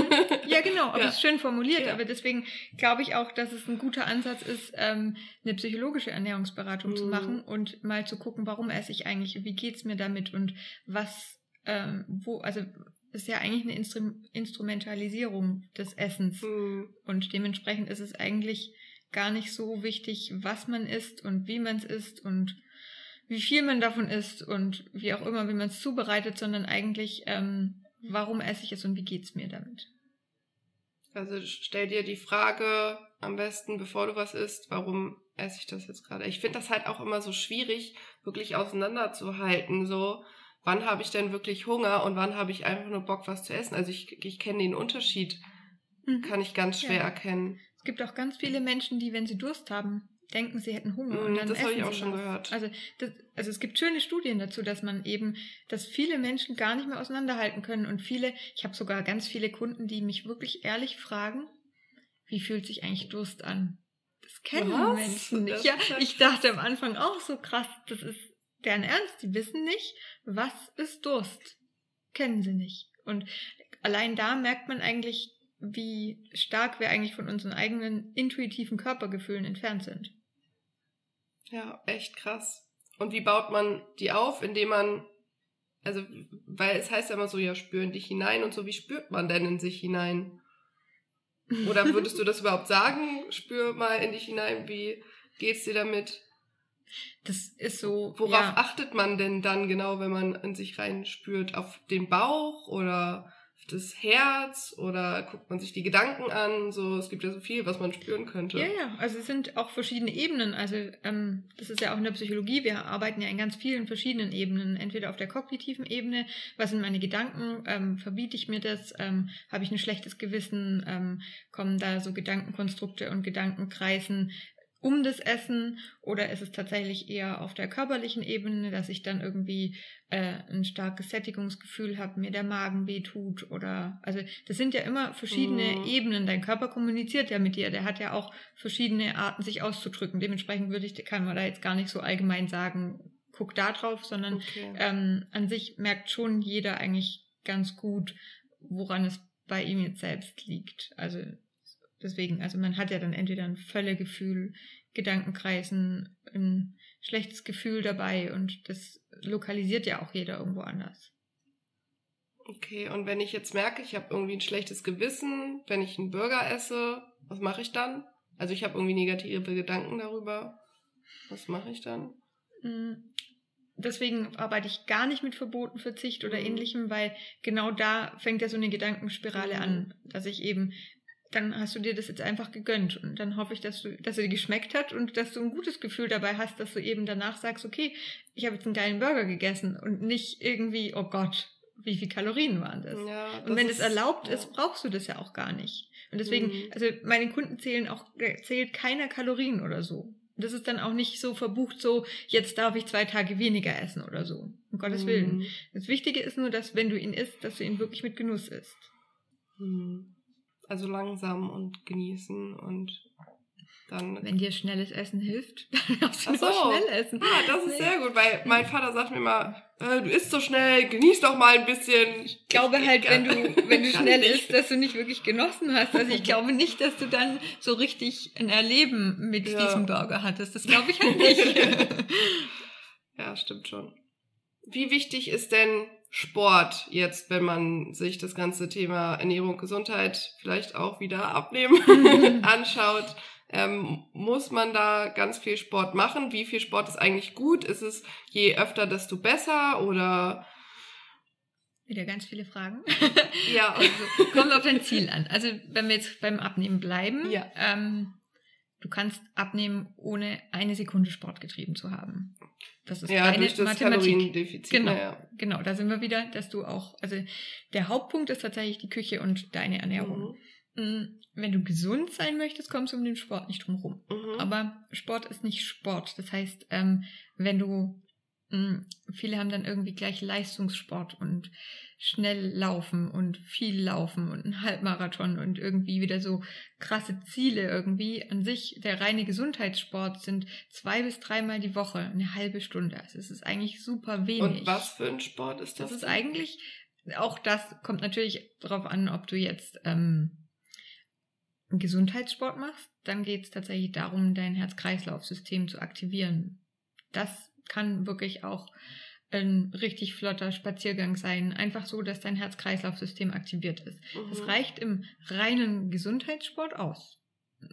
Ja, genau, aber [LAUGHS] ja. ist schön formuliert. Ja. Aber deswegen glaube ich auch, dass es ein guter Ansatz ist, ähm, eine psychologische Ernährungsberatung mhm. zu machen und mal zu gucken, warum esse ich eigentlich, wie geht's mir damit und was, ähm, wo, also ist ja eigentlich eine Instru Instrumentalisierung des Essens. Mhm. Und dementsprechend ist es eigentlich gar nicht so wichtig, was man isst und wie man es isst und wie viel man davon isst und wie auch immer, wie man es zubereitet, sondern eigentlich, ähm, warum esse ich es und wie geht's mir damit? Also stell dir die Frage am besten, bevor du was isst, warum esse ich das jetzt gerade? Ich finde das halt auch immer so schwierig, wirklich auseinanderzuhalten. So, wann habe ich denn wirklich Hunger und wann habe ich einfach nur Bock, was zu essen? Also ich, ich kenne den Unterschied, mhm. kann ich ganz schwer ja. erkennen. Es gibt auch ganz viele Menschen, die, wenn sie Durst haben, denken, sie hätten Hunger. und mm, dann das habe ich auch schon was. gehört. Also, das, also es gibt schöne Studien dazu, dass man eben, dass viele Menschen gar nicht mehr auseinanderhalten können und viele, ich habe sogar ganz viele Kunden, die mich wirklich ehrlich fragen, wie fühlt sich eigentlich Durst an? Das kennen was? Menschen nicht. Ja, ich dachte am Anfang auch so krass, das ist deren Ernst, die wissen nicht, was ist Durst. Kennen sie nicht. Und allein da merkt man eigentlich, wie stark wir eigentlich von unseren eigenen intuitiven Körpergefühlen entfernt sind. Ja, echt krass. Und wie baut man die auf, indem man, also, weil es heißt ja immer so, ja, spüren dich hinein und so, wie spürt man denn in sich hinein? Oder [LAUGHS] würdest du das überhaupt sagen? Spür mal in dich hinein, wie geht's dir damit? Das ist so. Worauf ja. achtet man denn dann genau, wenn man in sich rein spürt? Auf den Bauch oder das Herz oder guckt man sich die Gedanken an? So, es gibt ja so viel, was man spüren könnte. Ja, ja, also es sind auch verschiedene Ebenen. Also ähm, das ist ja auch in der Psychologie. Wir arbeiten ja in ganz vielen verschiedenen Ebenen. Entweder auf der kognitiven Ebene, was sind meine Gedanken, ähm, verbiete ich mir das, ähm, habe ich ein schlechtes Gewissen, ähm, kommen da so Gedankenkonstrukte und Gedankenkreisen um das Essen oder ist es tatsächlich eher auf der körperlichen Ebene, dass ich dann irgendwie äh, ein starkes Sättigungsgefühl habe, mir der Magen weh tut oder also das sind ja immer verschiedene mhm. Ebenen. Dein Körper kommuniziert ja mit dir, der hat ja auch verschiedene Arten, sich auszudrücken. Dementsprechend würde ich, kann man da jetzt gar nicht so allgemein sagen, guck da drauf, sondern okay. ähm, an sich merkt schon jeder eigentlich ganz gut, woran es bei ihm jetzt selbst liegt. Also Deswegen, also man hat ja dann entweder ein Völlegefühl, Gedankenkreisen, ein schlechtes Gefühl dabei und das lokalisiert ja auch jeder irgendwo anders. Okay, und wenn ich jetzt merke, ich habe irgendwie ein schlechtes Gewissen, wenn ich einen Burger esse, was mache ich dann? Also ich habe irgendwie negative Gedanken darüber. Was mache ich dann? Mm, deswegen arbeite ich gar nicht mit Verboten, Verzicht oder mhm. ähnlichem, weil genau da fängt ja so eine Gedankenspirale mhm. an, dass ich eben dann hast du dir das jetzt einfach gegönnt. Und dann hoffe ich, dass du, dass er dir geschmeckt hat und dass du ein gutes Gefühl dabei hast, dass du eben danach sagst, okay, ich habe jetzt einen geilen Burger gegessen und nicht irgendwie, oh Gott, wie viel Kalorien waren das? Ja, das und wenn es erlaubt ja. ist, brauchst du das ja auch gar nicht. Und deswegen, mhm. also meine Kunden zählen auch, zählt keiner Kalorien oder so. Das ist dann auch nicht so verbucht, so jetzt darf ich zwei Tage weniger essen oder so. Um Gottes mhm. Willen. Das Wichtige ist nur, dass wenn du ihn isst, dass du ihn wirklich mit Genuss isst. Mhm. Also langsam und genießen und dann. Wenn dir schnelles Essen hilft, [LAUGHS] dann darfst du Ach so. schnell essen. Ah, das ist sehr gut, weil mein Vater sagt mir immer, äh, du isst so schnell, genieß doch mal ein bisschen. Ich glaube halt, wenn du, [LAUGHS] wenn du schnell isst, dass du nicht wirklich genossen hast. Also ich glaube nicht, dass du dann so richtig ein Erleben mit ja. diesem Burger hattest. Das glaube ich halt nicht. [LAUGHS] ja, stimmt schon. Wie wichtig ist denn Sport jetzt, wenn man sich das ganze Thema Ernährung, Gesundheit, vielleicht auch wieder abnehmen [LAUGHS] anschaut, ähm, muss man da ganz viel Sport machen? Wie viel Sport ist eigentlich gut? Ist es je öfter, desto besser oder? Wieder ganz viele Fragen. ja. Also, [LAUGHS] kommt auf dein Ziel an. Also wenn wir jetzt beim Abnehmen bleiben, ja. ähm, du kannst abnehmen, ohne eine Sekunde Sport getrieben zu haben. Das ist ja, durch das Mathematik. Genau, ja. genau. Da sind wir wieder, dass du auch, also der Hauptpunkt ist tatsächlich die Küche und deine Ernährung. Mhm. Mm, wenn du gesund sein möchtest, kommst du um den Sport nicht drum rum. Mhm. Aber Sport ist nicht Sport. Das heißt, ähm, wenn du Mm, viele haben dann irgendwie gleich Leistungssport und schnell laufen und viel laufen und ein Halbmarathon und irgendwie wieder so krasse Ziele irgendwie. An sich, der reine Gesundheitssport sind zwei bis dreimal die Woche, eine halbe Stunde. Also es ist eigentlich super wenig. Und was für ein Sport ist das? Das ist denn? eigentlich, auch das kommt natürlich darauf an, ob du jetzt ähm, einen Gesundheitssport machst. Dann geht es tatsächlich darum, dein Herz-Kreislauf-System zu aktivieren. Das kann wirklich auch ein richtig flotter Spaziergang sein. Einfach so, dass dein Herz-Kreislauf-System aktiviert ist. Mhm. Das reicht im reinen Gesundheitssport aus.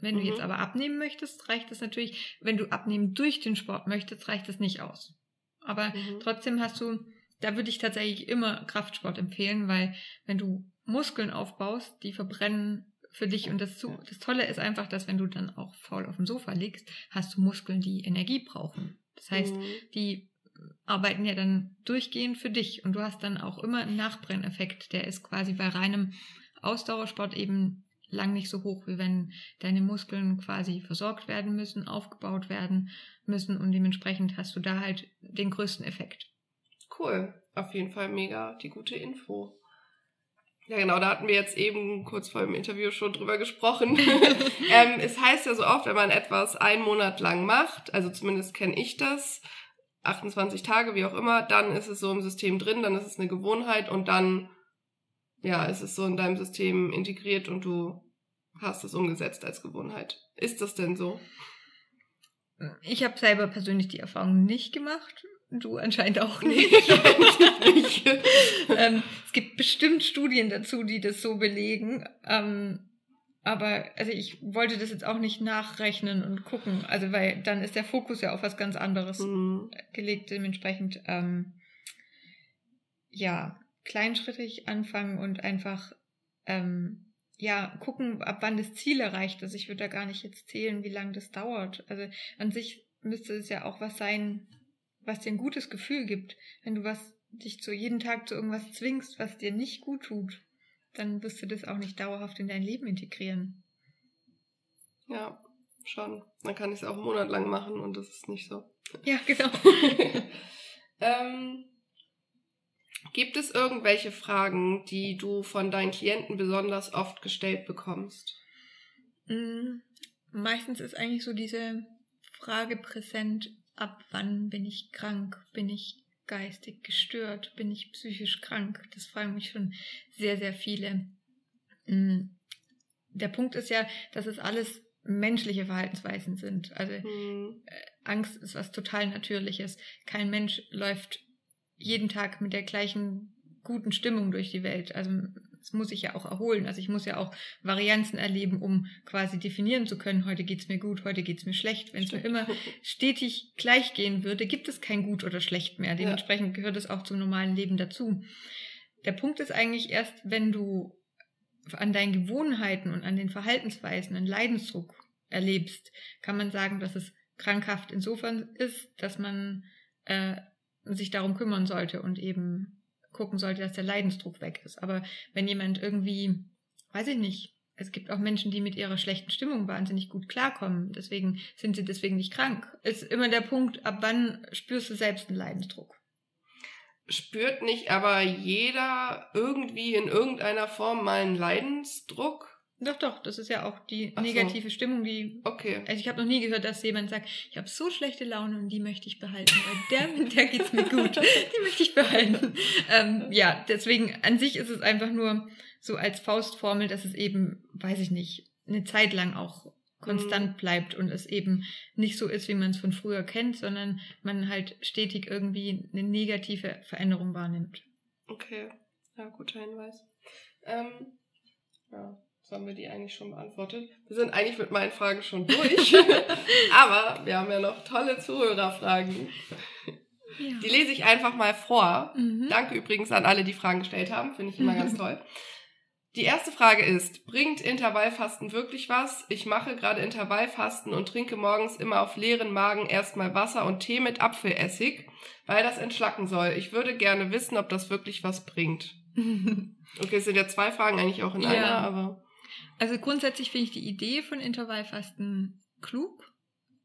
Wenn mhm. du jetzt aber abnehmen möchtest, reicht das natürlich, wenn du abnehmen durch den Sport möchtest, reicht das nicht aus. Aber mhm. trotzdem hast du, da würde ich tatsächlich immer Kraftsport empfehlen, weil wenn du Muskeln aufbaust, die verbrennen für dich und das, das Tolle ist einfach, dass wenn du dann auch faul auf dem Sofa liegst, hast du Muskeln, die Energie brauchen. Das heißt, mhm. die arbeiten ja dann durchgehend für dich und du hast dann auch immer einen Nachbrenneffekt. Der ist quasi bei reinem Ausdauersport eben lang nicht so hoch, wie wenn deine Muskeln quasi versorgt werden müssen, aufgebaut werden müssen und dementsprechend hast du da halt den größten Effekt. Cool, auf jeden Fall mega die gute Info. Ja, genau, da hatten wir jetzt eben kurz vor dem Interview schon drüber gesprochen. [LAUGHS] ähm, es heißt ja so oft, wenn man etwas einen Monat lang macht, also zumindest kenne ich das, 28 Tage, wie auch immer, dann ist es so im System drin, dann ist es eine Gewohnheit und dann, ja, ist es so in deinem System integriert und du hast es umgesetzt als Gewohnheit. Ist das denn so? Ich habe selber persönlich die Erfahrung nicht gemacht. Du anscheinend auch [LAUGHS] nicht. ähm, es gibt bestimmt Studien dazu, die das so belegen. Ähm, aber also ich wollte das jetzt auch nicht nachrechnen und gucken, also weil dann ist der Fokus ja auf was ganz anderes mhm. gelegt. Dementsprechend, ähm, ja, kleinschrittig anfangen und einfach ähm, ja gucken, ab wann das Ziel erreicht ist. Ich würde da gar nicht jetzt zählen, wie lange das dauert. Also an sich müsste es ja auch was sein, was dir ein gutes Gefühl gibt. Wenn du was dich zu jeden Tag zu irgendwas zwingst, was dir nicht gut tut, dann wirst du das auch nicht dauerhaft in dein Leben integrieren. Ja, schon. Dann kann ich es auch einen Monat lang machen und das ist nicht so. Ja, genau. [LAUGHS] ähm, gibt es irgendwelche Fragen, die du von deinen Klienten besonders oft gestellt bekommst? Mm, meistens ist eigentlich so diese Frage präsent, ab wann bin ich krank? Bin ich geistig gestört? Bin ich psychisch krank? Das fragen mich schon sehr, sehr viele. Mm, der Punkt ist ja, dass es alles menschliche Verhaltensweisen sind. Also mhm. Angst ist was total Natürliches. Kein Mensch läuft jeden Tag mit der gleichen guten Stimmung durch die Welt. Also es muss sich ja auch erholen. Also ich muss ja auch Varianzen erleben, um quasi definieren zu können, heute geht's mir gut, heute geht's mir schlecht. Wenn es mir immer stetig gleich gehen würde, gibt es kein gut oder schlecht mehr. Dementsprechend ja. gehört es auch zum normalen Leben dazu. Der Punkt ist eigentlich erst, wenn du an deinen Gewohnheiten und an den Verhaltensweisen einen Leidensdruck erlebst, kann man sagen, dass es krankhaft insofern ist, dass man äh, sich darum kümmern sollte und eben gucken sollte, dass der Leidensdruck weg ist. Aber wenn jemand irgendwie, weiß ich nicht, es gibt auch Menschen, die mit ihrer schlechten Stimmung wahnsinnig gut klarkommen. Deswegen sind sie deswegen nicht krank. Ist immer der Punkt, ab wann spürst du selbst einen Leidensdruck? Spürt nicht aber jeder irgendwie in irgendeiner Form mal einen Leidensdruck? Doch, doch, das ist ja auch die Ach negative so. Stimmung, die. Okay. Also ich habe noch nie gehört, dass jemand sagt, ich habe so schlechte Laune und die möchte ich behalten, weil der, mit [LAUGHS] der geht's mir gut. Die möchte ich behalten. Ähm, ja, deswegen an sich ist es einfach nur so als Faustformel, dass es eben, weiß ich nicht, eine Zeit lang auch konstant mhm. bleibt und es eben nicht so ist, wie man es von früher kennt, sondern man halt stetig irgendwie eine negative Veränderung wahrnimmt. Okay, ja, guter Hinweis. Ähm, ja. Jetzt haben wir die eigentlich schon beantwortet. Wir sind eigentlich mit meinen Fragen schon durch. [LAUGHS] Aber wir haben ja noch tolle Zuhörerfragen. Ja. Die lese ich einfach mal vor. Mhm. Danke übrigens an alle, die Fragen gestellt haben. Finde ich immer ganz toll. Die erste Frage ist, bringt Intervallfasten wirklich was? Ich mache gerade Intervallfasten und trinke morgens immer auf leeren Magen erstmal Wasser und Tee mit Apfelessig, weil das entschlacken soll. Ich würde gerne wissen, ob das wirklich was bringt. [LAUGHS] Okay, es sind ja zwei Fragen eigentlich auch in ja. einer, aber. Also grundsätzlich finde ich die Idee von Intervallfasten klug.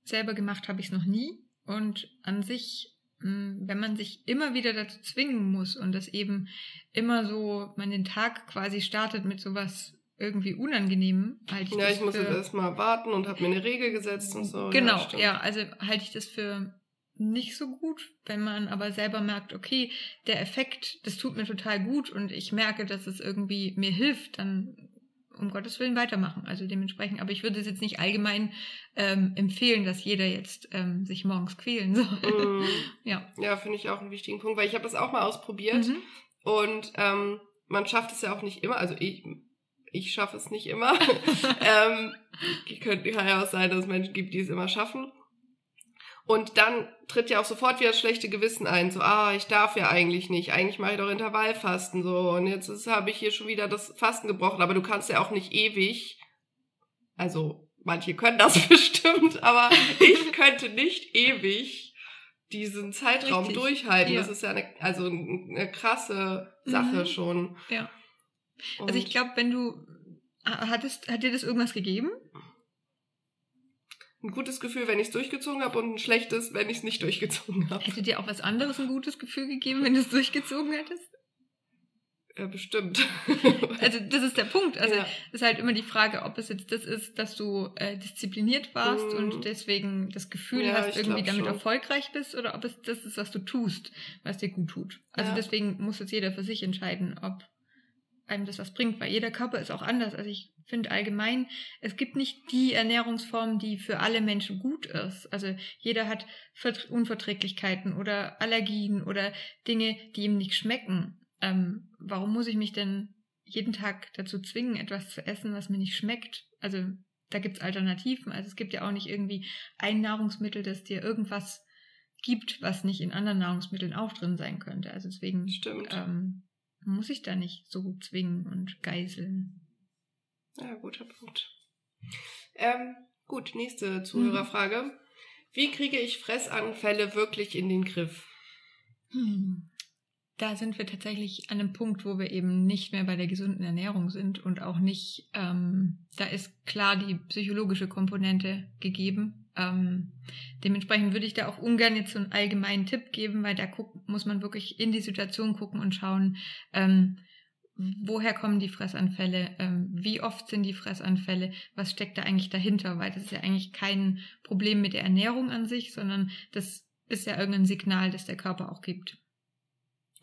Selber gemacht habe ich es noch nie. Und an sich, hm, wenn man sich immer wieder dazu zwingen muss und das eben immer so, man den Tag quasi startet mit sowas irgendwie unangenehm, halte ich ja, das ich muss jetzt erstmal warten und habe mir eine Regel gesetzt und so. Genau, ja, ja also halte ich das für nicht so gut, wenn man aber selber merkt, okay, der Effekt, das tut mir total gut und ich merke, dass es irgendwie mir hilft, dann um Gottes Willen weitermachen. Also dementsprechend, aber ich würde es jetzt nicht allgemein ähm, empfehlen, dass jeder jetzt ähm, sich morgens quälen soll. Mm. [LAUGHS] ja, ja finde ich auch einen wichtigen Punkt, weil ich habe das auch mal ausprobiert mhm. und ähm, man schafft es ja auch nicht immer, also ich, ich schaffe es nicht immer. [LAUGHS] [LAUGHS] ähm, könnte ja auch sein, dass es Menschen gibt, die es immer schaffen. Und dann tritt ja auch sofort wieder das schlechte Gewissen ein. So, ah, ich darf ja eigentlich nicht. Eigentlich mache ich doch Intervallfasten. So, und jetzt habe ich hier schon wieder das Fasten gebrochen. Aber du kannst ja auch nicht ewig. Also, manche können das [LAUGHS] bestimmt, aber ich könnte nicht ewig diesen Zeitraum Richtig. durchhalten. Ja. Das ist ja eine, also eine krasse Sache mhm. schon. Ja. Und also ich glaube, wenn du hattest, hat dir das irgendwas gegeben? Ein gutes Gefühl, wenn ich es durchgezogen habe und ein schlechtes, wenn ich es nicht durchgezogen habe. Hätte dir auch was anderes ein gutes Gefühl gegeben, wenn du es durchgezogen hättest? Ja, bestimmt. [LAUGHS] also das ist der Punkt. Also ja. ist halt immer die Frage, ob es jetzt das ist, dass du äh, diszipliniert warst mm. und deswegen das Gefühl ja, hast, irgendwie damit schon. erfolgreich bist, oder ob es das ist, was du tust, was dir gut tut. Also ja. deswegen muss jetzt jeder für sich entscheiden, ob einem das was bringt, weil jeder Körper ist auch anders. Also ich finde allgemein, es gibt nicht die Ernährungsform, die für alle Menschen gut ist. Also jeder hat Unverträglichkeiten oder Allergien oder Dinge, die ihm nicht schmecken. Ähm, warum muss ich mich denn jeden Tag dazu zwingen, etwas zu essen, was mir nicht schmeckt? Also da gibt's Alternativen. Also es gibt ja auch nicht irgendwie ein Nahrungsmittel, das dir irgendwas gibt, was nicht in anderen Nahrungsmitteln auch drin sein könnte. Also deswegen. Ähm, muss sich da nicht so zwingen und geißeln. Ja, guter Punkt. Ähm, gut, nächste Zuhörerfrage. Mhm. Wie kriege ich Fressanfälle wirklich in den Griff? Hm. Da sind wir tatsächlich an einem Punkt, wo wir eben nicht mehr bei der gesunden Ernährung sind und auch nicht, ähm, da ist klar die psychologische Komponente gegeben. Ähm, dementsprechend würde ich da auch ungern jetzt so einen allgemeinen Tipp geben, weil da guck, muss man wirklich in die Situation gucken und schauen, ähm, woher kommen die Fressanfälle, ähm, wie oft sind die Fressanfälle, was steckt da eigentlich dahinter, weil das ist ja eigentlich kein Problem mit der Ernährung an sich, sondern das ist ja irgendein Signal, das der Körper auch gibt.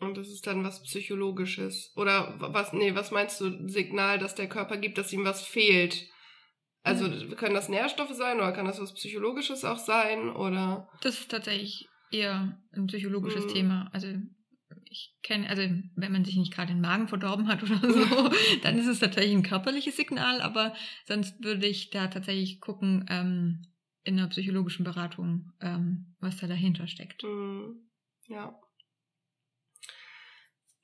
Und das ist dann was Psychologisches. Oder was, nee, was meinst du, Signal, dass der Körper gibt, dass ihm was fehlt? Also mhm. können das Nährstoffe sein oder kann das was Psychologisches auch sein? Oder? Das ist tatsächlich eher ein psychologisches mhm. Thema. Also ich kenne, also wenn man sich nicht gerade den Magen verdorben hat oder so, [LAUGHS] dann ist es tatsächlich ein körperliches Signal, aber sonst würde ich da tatsächlich gucken ähm, in einer psychologischen Beratung, ähm, was da dahinter steckt. Mhm. Ja.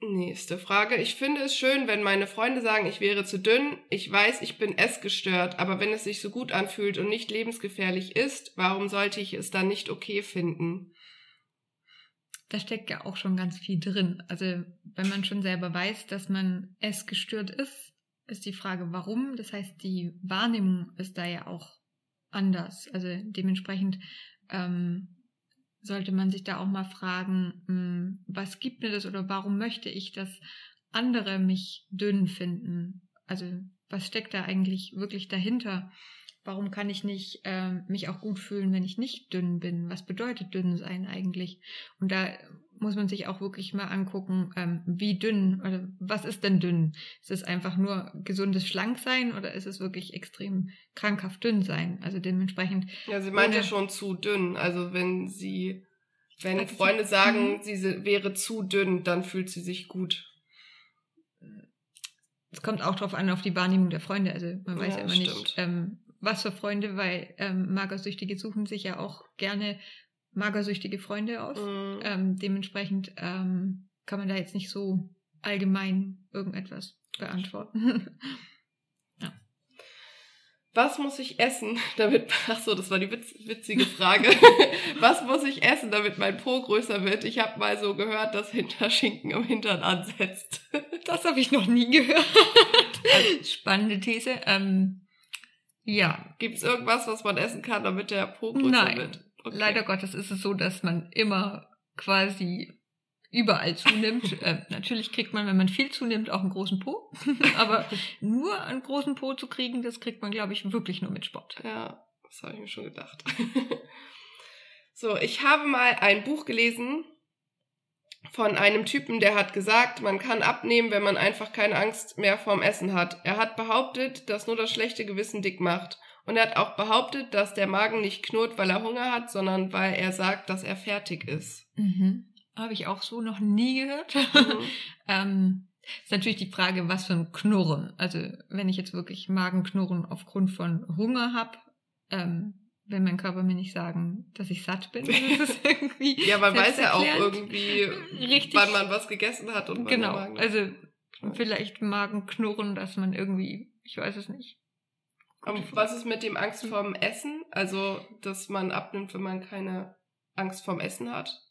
Nächste Frage. Ich finde es schön, wenn meine Freunde sagen, ich wäre zu dünn. Ich weiß, ich bin essgestört, aber wenn es sich so gut anfühlt und nicht lebensgefährlich ist, warum sollte ich es dann nicht okay finden? Da steckt ja auch schon ganz viel drin. Also wenn man schon selber weiß, dass man essgestört ist, ist die Frage, warum. Das heißt, die Wahrnehmung ist da ja auch anders. Also dementsprechend ähm, sollte man sich da auch mal fragen, mh, hm, was gibt mir das oder warum möchte ich, dass andere mich dünn finden? Also was steckt da eigentlich wirklich dahinter? Warum kann ich nicht äh, mich auch gut fühlen, wenn ich nicht dünn bin? Was bedeutet dünn sein eigentlich? Und da muss man sich auch wirklich mal angucken, ähm, wie dünn oder was ist denn dünn? Ist es einfach nur gesundes Schlanksein oder ist es wirklich extrem krankhaft dünn sein? Also dementsprechend. Ja, sie meint ja schon zu dünn. Also wenn sie, wenn also Freunde sagen, sie wäre zu dünn, dann fühlt sie sich gut. Es kommt auch darauf an, auf die Wahrnehmung der Freunde. Also man weiß ja, ja immer stimmt. nicht, ähm, was für Freunde, weil ähm, Magersüchtige suchen sich ja auch gerne magersüchtige Freunde aus. Mhm. Ähm, dementsprechend ähm, kann man da jetzt nicht so allgemein irgendetwas beantworten. [LAUGHS] ja. Was muss ich essen, [LAUGHS] damit. Ach so, das war die witz, witzige [LAUGHS] Frage. Was muss ich essen, damit mein Po größer wird? Ich habe mal so gehört, dass Hinterschinken am Hintern ansetzt. Das habe ich noch nie gehört. Spannende These. Ähm, ja. Gibt es irgendwas, was man essen kann, damit der Po größer Nein. wird? Okay. Leider Gottes ist es so, dass man immer quasi überall zunimmt. [LAUGHS] äh, natürlich kriegt man, wenn man viel zunimmt, auch einen großen Po. [LAUGHS] Aber nur einen großen Po zu kriegen, das kriegt man, glaube ich, wirklich nur mit Sport. Ja, das habe ich mir schon gedacht. [LAUGHS] so, ich habe mal ein Buch gelesen, von einem Typen, der hat gesagt, man kann abnehmen, wenn man einfach keine Angst mehr vorm Essen hat. Er hat behauptet, dass nur das schlechte Gewissen dick macht. Und er hat auch behauptet, dass der Magen nicht knurrt, weil er Hunger hat, sondern weil er sagt, dass er fertig ist. Mhm. Habe ich auch so noch nie gehört. Mhm. [LAUGHS] ähm, ist natürlich die Frage, was für ein Knurren. Also wenn ich jetzt wirklich Magenknurren aufgrund von Hunger habe, ähm, will mein Körper mir nicht sagen, dass ich satt bin. [LAUGHS] Das ist irgendwie ja, man weiß ja auch irgendwie, Richtig. wann man was gegessen hat und wann Genau, Magen also vielleicht Magenknurren, dass man irgendwie, ich weiß es nicht. Und was ist mit dem Angst vorm Essen? Also, dass man abnimmt, wenn man keine Angst vorm Essen hat?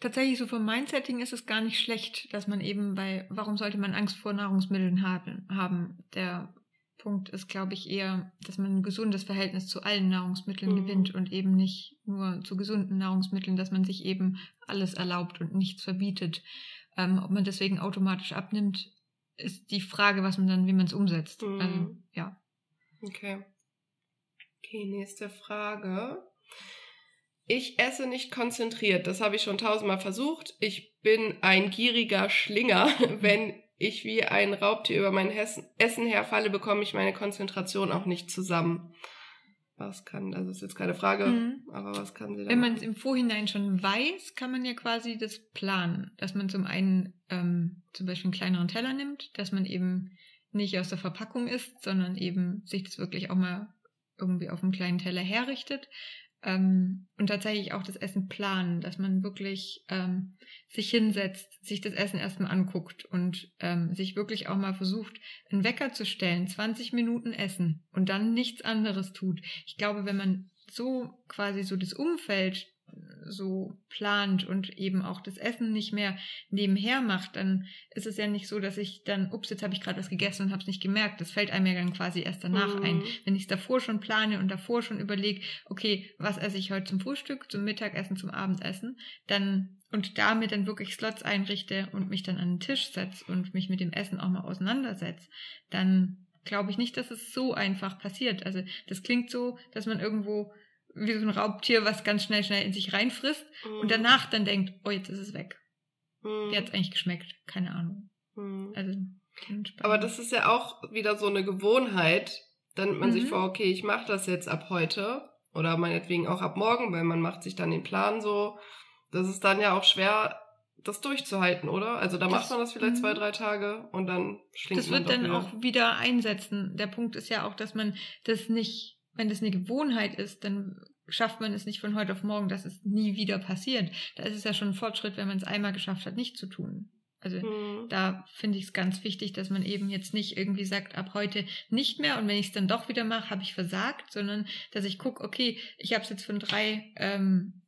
Tatsächlich, so vom Mindsetting ist es gar nicht schlecht, dass man eben bei, warum sollte man Angst vor Nahrungsmitteln haben? Der Punkt ist, glaube ich, eher, dass man ein gesundes Verhältnis zu allen Nahrungsmitteln mhm. gewinnt und eben nicht nur zu gesunden Nahrungsmitteln, dass man sich eben alles erlaubt und nichts verbietet. Ähm, ob man deswegen automatisch abnimmt, ist die Frage, was man dann, wie man es umsetzt. Mhm. Also, ja. Okay. Okay, nächste Frage. Ich esse nicht konzentriert. Das habe ich schon tausendmal versucht. Ich bin ein gieriger Schlinger. [LAUGHS] Wenn ich wie ein Raubtier über mein Essen herfalle, bekomme ich meine Konzentration auch nicht zusammen. Was kann, also ist jetzt keine Frage, mhm. aber was kann sie da Wenn man es im Vorhinein schon weiß, kann man ja quasi das planen, dass man zum einen ähm, zum Beispiel einen kleineren Teller nimmt, dass man eben nicht aus der Verpackung isst, sondern eben sich das wirklich auch mal irgendwie auf einem kleinen Teller herrichtet. Ähm, und tatsächlich auch das Essen planen, dass man wirklich ähm, sich hinsetzt, sich das Essen erstmal anguckt und ähm, sich wirklich auch mal versucht, einen Wecker zu stellen, 20 Minuten essen und dann nichts anderes tut. Ich glaube, wenn man so quasi so das Umfeld so plant und eben auch das Essen nicht mehr nebenher macht, dann ist es ja nicht so, dass ich dann, ups, jetzt habe ich gerade was gegessen und habe es nicht gemerkt. Das fällt einem ja dann quasi erst danach mhm. ein. Wenn ich es davor schon plane und davor schon überlege, okay, was esse ich heute zum Frühstück, zum Mittagessen, zum Abendessen, dann und damit dann wirklich Slots einrichte und mich dann an den Tisch setze und mich mit dem Essen auch mal auseinandersetze, dann glaube ich nicht, dass es so einfach passiert. Also das klingt so, dass man irgendwo wie so ein Raubtier, was ganz schnell, schnell in sich reinfrisst mhm. und danach dann denkt, oh, jetzt ist es weg. Mhm. Wie hat es eigentlich geschmeckt? Keine Ahnung. Mhm. Also, Aber das ist ja auch wieder so eine Gewohnheit. Dann nimmt man sich mhm. vor, okay, ich mache das jetzt ab heute oder meinetwegen auch ab morgen, weil man macht sich dann den Plan so. Das ist dann ja auch schwer, das durchzuhalten, oder? Also da das, macht man das vielleicht zwei, mhm. drei Tage und dann schlingt das man Das wird dann wieder. auch wieder einsetzen. Der Punkt ist ja auch, dass man das nicht wenn das eine Gewohnheit ist, dann schafft man es nicht von heute auf morgen, dass es nie wieder passiert. Da ist es ja schon ein Fortschritt, wenn man es einmal geschafft hat, nicht zu tun. Also mhm. da finde ich es ganz wichtig, dass man eben jetzt nicht irgendwie sagt, ab heute nicht mehr und wenn ich es dann doch wieder mache, habe ich versagt, sondern dass ich gucke, okay, ich habe es jetzt von drei, ähm,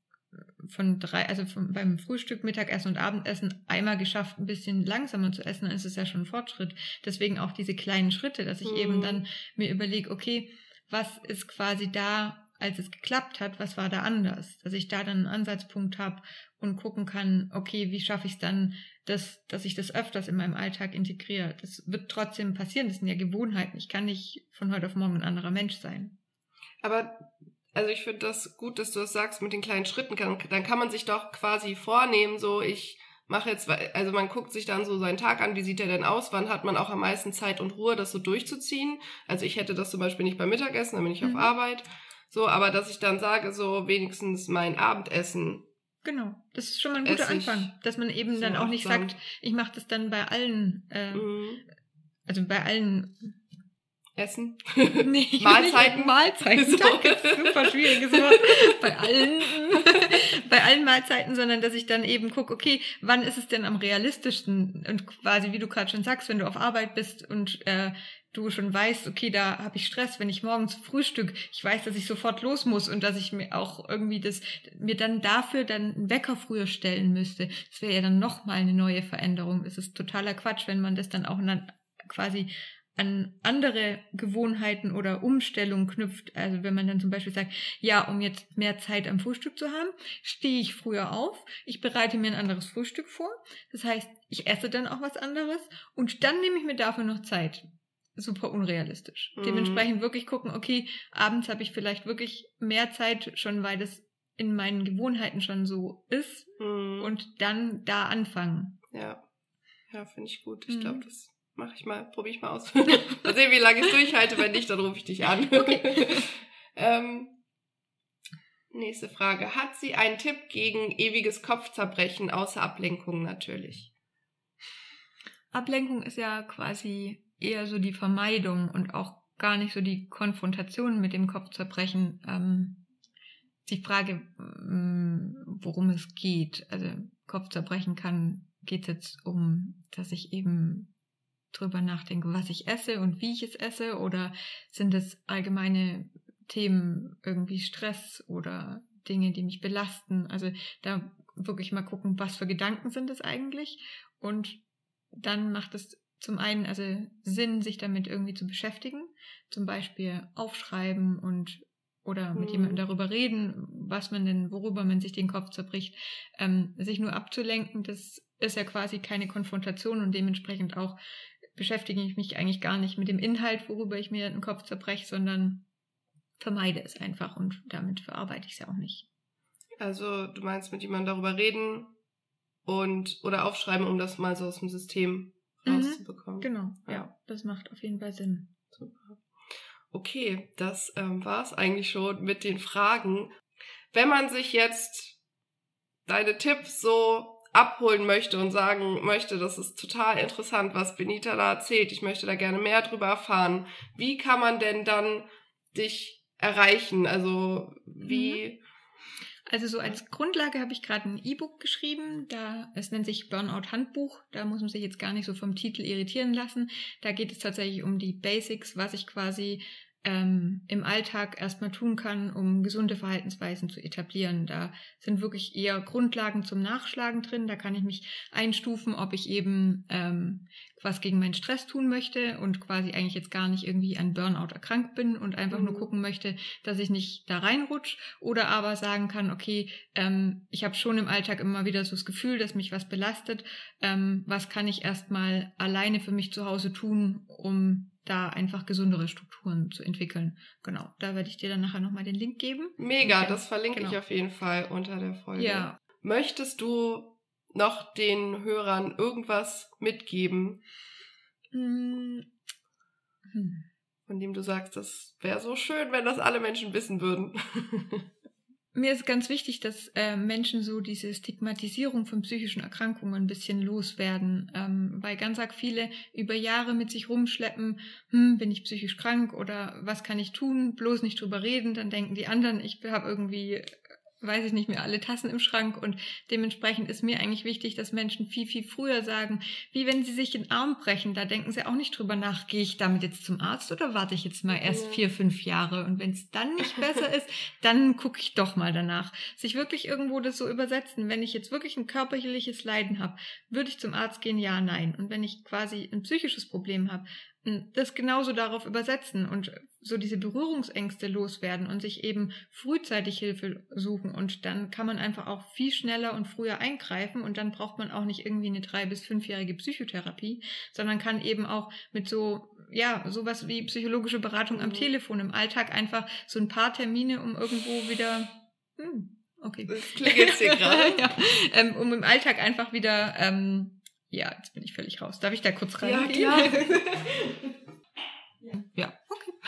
von drei, also von, beim Frühstück, Mittagessen und Abendessen einmal geschafft, ein bisschen langsamer zu essen, dann ist es ja schon ein Fortschritt. Deswegen auch diese kleinen Schritte, dass ich mhm. eben dann mir überlege, okay, was ist quasi da, als es geklappt hat, was war da anders? Dass ich da dann einen Ansatzpunkt habe und gucken kann, okay, wie schaffe ich es dann, dass, dass ich das öfters in meinem Alltag integriere. Das wird trotzdem passieren, das sind ja Gewohnheiten. Ich kann nicht von heute auf morgen ein anderer Mensch sein. Aber also ich finde das gut, dass du das sagst mit den kleinen Schritten. Dann kann man sich doch quasi vornehmen, so ich mache jetzt, also man guckt sich dann so seinen Tag an, wie sieht der denn aus, wann hat man auch am meisten Zeit und Ruhe, das so durchzuziehen. Also ich hätte das zum Beispiel nicht beim Mittagessen, dann bin ich mhm. auf Arbeit. So, aber dass ich dann sage, so wenigstens mein Abendessen. Genau, das ist schon mal ein guter Anfang, dass man eben so dann auch nicht sagt, ich mache das dann bei allen, äh, mhm. also bei allen Essen? [LAUGHS] Nee, Mahlzeiten? Mahlzeiten, [LAUGHS] so. danke, super schwieriges Wort. bei allen, [LAUGHS] bei allen Mahlzeiten, sondern dass ich dann eben gucke, okay, wann ist es denn am realistischsten? Und quasi, wie du gerade schon sagst, wenn du auf Arbeit bist und äh, du schon weißt, okay, da habe ich Stress, wenn ich morgens Frühstück, ich weiß, dass ich sofort los muss und dass ich mir auch irgendwie das, mir dann dafür dann einen Wecker früher stellen müsste. Das wäre ja dann nochmal eine neue Veränderung. Das ist totaler Quatsch, wenn man das dann auch dann quasi an andere Gewohnheiten oder Umstellungen knüpft. Also wenn man dann zum Beispiel sagt, ja, um jetzt mehr Zeit am Frühstück zu haben, stehe ich früher auf, ich bereite mir ein anderes Frühstück vor. Das heißt, ich esse dann auch was anderes und dann nehme ich mir dafür noch Zeit. Super unrealistisch. Mhm. Dementsprechend wirklich gucken, okay, abends habe ich vielleicht wirklich mehr Zeit, schon weil das in meinen Gewohnheiten schon so ist mhm. und dann da anfangen. Ja, ja, finde ich gut. Ich mhm. glaube, das Mach ich mal, probiere ich mal aus. [LAUGHS] mal sehen, wie lange ich durchhalte. Wenn nicht, dann rufe ich dich an. Okay. [LAUGHS] ähm, nächste Frage. Hat sie einen Tipp gegen ewiges Kopfzerbrechen, außer Ablenkung natürlich? Ablenkung ist ja quasi eher so die Vermeidung und auch gar nicht so die Konfrontation mit dem Kopfzerbrechen. Ähm, die Frage, mm, worum es geht. Also Kopfzerbrechen kann, geht jetzt um, dass ich eben drüber nachdenke, was ich esse und wie ich es esse? Oder sind es allgemeine Themen, irgendwie Stress oder Dinge, die mich belasten? Also da wirklich mal gucken, was für Gedanken sind es eigentlich? Und dann macht es zum einen also Sinn, sich damit irgendwie zu beschäftigen, zum Beispiel aufschreiben und oder mit mhm. jemandem darüber reden, was man denn, worüber man sich den Kopf zerbricht, ähm, sich nur abzulenken, das ist ja quasi keine Konfrontation und dementsprechend auch beschäftige ich mich eigentlich gar nicht mit dem Inhalt, worüber ich mir den Kopf zerbreche, sondern vermeide es einfach und damit verarbeite ich es ja auch nicht. Also du meinst mit jemandem darüber reden und oder aufschreiben, um das mal so aus dem System mhm. rauszubekommen. Genau, ja. ja. das macht auf jeden Fall Sinn. Super. Okay, das ähm, war es eigentlich schon mit den Fragen. Wenn man sich jetzt deine Tipps so abholen möchte und sagen möchte, das ist total interessant, was Benita da erzählt, ich möchte da gerne mehr drüber erfahren, wie kann man denn dann dich erreichen? Also wie. Mhm. Also so als Grundlage habe ich gerade ein E-Book geschrieben, da es nennt sich Burnout Handbuch, da muss man sich jetzt gar nicht so vom Titel irritieren lassen. Da geht es tatsächlich um die Basics, was ich quasi ähm, im Alltag erstmal tun kann, um gesunde Verhaltensweisen zu etablieren. Da sind wirklich eher Grundlagen zum Nachschlagen drin. Da kann ich mich einstufen, ob ich eben ähm, was gegen meinen Stress tun möchte und quasi eigentlich jetzt gar nicht irgendwie an Burnout erkrankt bin und einfach mhm. nur gucken möchte, dass ich nicht da reinrutsch oder aber sagen kann, okay, ähm, ich habe schon im Alltag immer wieder so das Gefühl, dass mich was belastet. Ähm, was kann ich erstmal alleine für mich zu Hause tun, um da einfach gesundere Strukturen zu entwickeln. Genau, da werde ich dir dann nachher nochmal den Link geben. Mega, okay. das verlinke genau. ich auf jeden Fall unter der Folge. Ja. Möchtest du noch den Hörern irgendwas mitgeben? Hm. Hm. Von dem du sagst, das wäre so schön, wenn das alle Menschen wissen würden. [LAUGHS] Mir ist ganz wichtig, dass äh, Menschen so diese Stigmatisierung von psychischen Erkrankungen ein bisschen loswerden, ähm, weil ganz arg viele über Jahre mit sich rumschleppen, hm, bin ich psychisch krank oder was kann ich tun, bloß nicht drüber reden, dann denken die anderen, ich habe irgendwie weiß ich nicht mehr, alle Tassen im Schrank. Und dementsprechend ist mir eigentlich wichtig, dass Menschen viel, viel früher sagen, wie wenn sie sich den Arm brechen, da denken sie auch nicht drüber nach, gehe ich damit jetzt zum Arzt oder warte ich jetzt mal erst vier, fünf Jahre? Und wenn es dann nicht besser ist, [LAUGHS] dann gucke ich doch mal danach. Sich wirklich irgendwo das so übersetzen, wenn ich jetzt wirklich ein körperliches Leiden habe, würde ich zum Arzt gehen, ja, nein. Und wenn ich quasi ein psychisches Problem habe, das genauso darauf übersetzen und so diese Berührungsängste loswerden und sich eben frühzeitig Hilfe suchen und dann kann man einfach auch viel schneller und früher eingreifen und dann braucht man auch nicht irgendwie eine drei bis fünfjährige Psychotherapie, sondern kann eben auch mit so ja sowas wie psychologische Beratung am mhm. Telefon im Alltag einfach so ein paar Termine um irgendwo wieder hm, Okay. Das klingt jetzt hier [LAUGHS] gerade. ja, ähm, um im Alltag einfach wieder ähm, ja, jetzt bin ich völlig raus. Darf ich da kurz reingehen? [LAUGHS] [LAUGHS] Ja, klar. ja.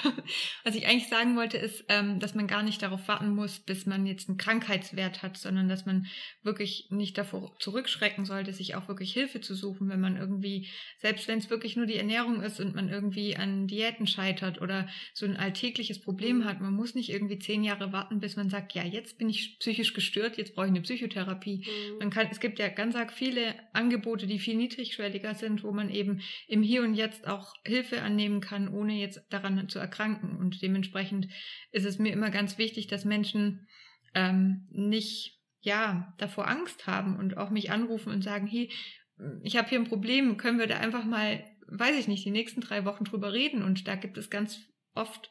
[LAUGHS] Was ich eigentlich sagen wollte, ist, ähm, dass man gar nicht darauf warten muss, bis man jetzt einen Krankheitswert hat, sondern dass man wirklich nicht davor zurückschrecken sollte, sich auch wirklich Hilfe zu suchen, wenn man irgendwie, selbst wenn es wirklich nur die Ernährung ist und man irgendwie an Diäten scheitert oder so ein alltägliches Problem hat. Man muss nicht irgendwie zehn Jahre warten, bis man sagt, ja, jetzt bin ich psychisch gestört, jetzt brauche ich eine Psychotherapie. Mhm. Man kann, es gibt ja ganz arg viele Angebote, die viel niedrigschwelliger sind, wo man eben im Hier und Jetzt auch Hilfe annehmen kann, ohne jetzt daran zu erkranken. Und dementsprechend ist es mir immer ganz wichtig, dass Menschen ähm, nicht ja davor Angst haben und auch mich anrufen und sagen, hey, ich habe hier ein Problem, können wir da einfach mal, weiß ich nicht, die nächsten drei Wochen drüber reden. Und da gibt es ganz oft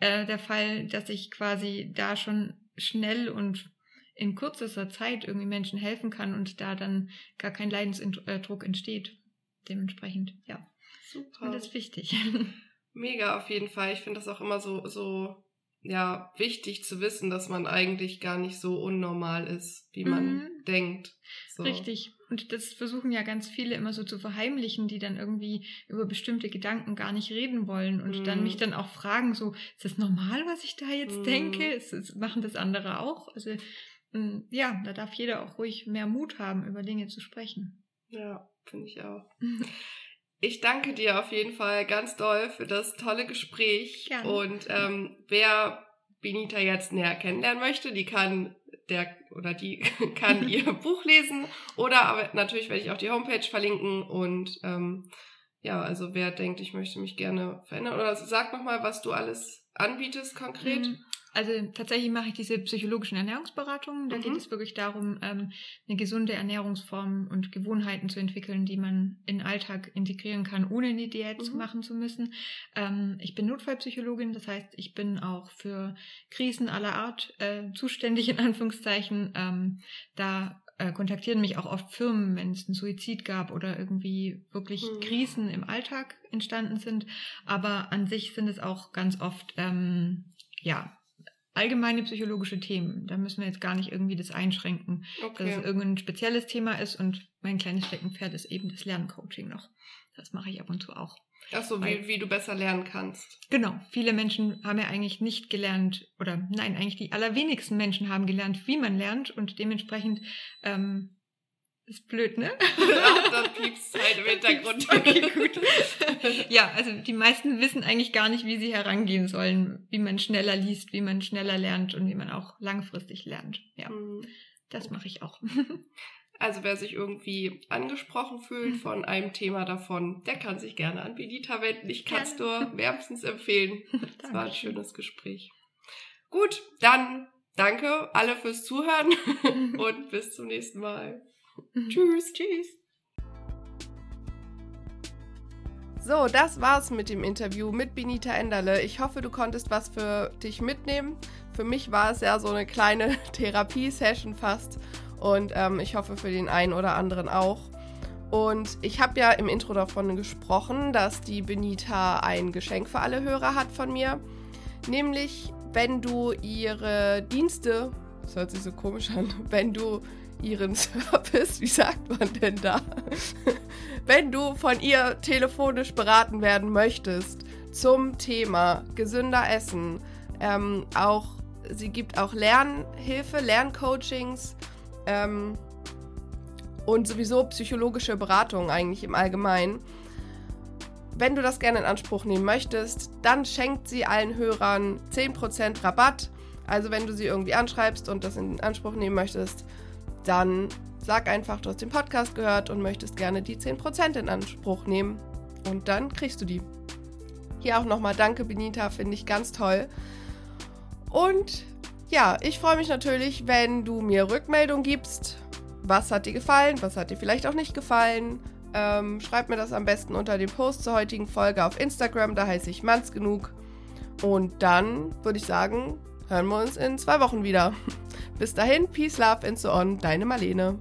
äh, der Fall, dass ich quasi da schon schnell und in kürzester Zeit irgendwie Menschen helfen kann und da dann gar kein Leidensdruck entsteht. Dementsprechend, ja. Super. Und das ist wichtig. [LAUGHS] Mega auf jeden Fall. Ich finde das auch immer so, so, ja, wichtig zu wissen, dass man eigentlich gar nicht so unnormal ist, wie man mhm. denkt. So. Richtig. Und das versuchen ja ganz viele immer so zu verheimlichen, die dann irgendwie über bestimmte Gedanken gar nicht reden wollen und mhm. dann mich dann auch fragen, so, ist das normal, was ich da jetzt mhm. denke? Ist, ist, machen das andere auch? Also, mm, ja, da darf jeder auch ruhig mehr Mut haben, über Dinge zu sprechen. Ja, finde ich auch. [LAUGHS] Ich danke dir auf jeden Fall ganz doll für das tolle Gespräch. Gerne. Und ähm, wer Benita jetzt näher kennenlernen möchte, die kann der oder die [LAUGHS] kann [LAUGHS] ihr Buch lesen oder aber natürlich werde ich auch die Homepage verlinken und ähm, ja, also wer denkt, ich möchte mich gerne verändern oder sag noch mal, was du alles anbietest konkret. Mhm. Also tatsächlich mache ich diese psychologischen Ernährungsberatungen. Da mhm. geht es wirklich darum, ähm, eine gesunde Ernährungsform und Gewohnheiten zu entwickeln, die man in den Alltag integrieren kann, ohne eine Diät mhm. zu machen zu müssen. Ähm, ich bin Notfallpsychologin, das heißt, ich bin auch für Krisen aller Art äh, zuständig, in Anführungszeichen. Ähm, da äh, kontaktieren mich auch oft Firmen, wenn es einen Suizid gab oder irgendwie wirklich mhm. Krisen im Alltag entstanden sind. Aber an sich sind es auch ganz oft, ähm, ja, allgemeine psychologische Themen. Da müssen wir jetzt gar nicht irgendwie das einschränken, okay. dass es irgendein spezielles Thema ist und mein kleines Steckenpferd ist eben das Lerncoaching noch. Das mache ich ab und zu auch. Ach so, Weil, wie, wie du besser lernen kannst. Genau. Viele Menschen haben ja eigentlich nicht gelernt, oder nein, eigentlich die allerwenigsten Menschen haben gelernt, wie man lernt und dementsprechend ähm, Ist blöd, ne? [LAUGHS] ja, dann piepst halt im [LAUGHS] Hintergrund. Okay, gut. [LAUGHS] ja, also die meisten wissen eigentlich gar nicht, wie sie herangehen sollen, wie man schneller liest, wie man schneller lernt und wie man auch langfristig lernt. Ja, mhm. das mache ich auch. Also wer sich irgendwie angesprochen fühlt mhm. von einem Thema davon, der kann sich gerne an Benita wenden. Ich kann es nur wärmstens empfehlen. Das war ein schönes Gespräch. Gut, dann danke alle fürs Zuhören und bis zum nächsten Mal. Tschüss. Tschüss. So, das war's mit dem Interview mit Benita Enderle. Ich hoffe, du konntest was für dich mitnehmen. Für mich war es ja so eine kleine [LAUGHS] Therapiesession fast. Und ähm, ich hoffe für den einen oder anderen auch. Und ich habe ja im Intro davon gesprochen, dass die Benita ein Geschenk für alle Hörer hat von mir. Nämlich, wenn du ihre Dienste, das hört sich so komisch an, [LAUGHS] wenn du ihren [LAUGHS] Service, wie sagt man denn da? Wenn du von ihr telefonisch beraten werden möchtest zum Thema gesünder Essen, ähm, auch sie gibt auch Lernhilfe, Lerncoachings ähm, und sowieso psychologische Beratung eigentlich im Allgemeinen. Wenn du das gerne in Anspruch nehmen möchtest, dann schenkt sie allen Hörern 10% Rabatt. Also wenn du sie irgendwie anschreibst und das in Anspruch nehmen möchtest, dann sag einfach, du hast den Podcast gehört und möchtest gerne die 10% in Anspruch nehmen. Und dann kriegst du die. Hier auch nochmal danke, Benita, finde ich ganz toll. Und ja, ich freue mich natürlich, wenn du mir Rückmeldung gibst. Was hat dir gefallen? Was hat dir vielleicht auch nicht gefallen? Ähm, schreib mir das am besten unter dem Post zur heutigen Folge auf Instagram, da heiße ich Mannsgenug. Und dann würde ich sagen, hören wir uns in zwei Wochen wieder. Bis dahin, Peace, Love and so on, deine Marlene.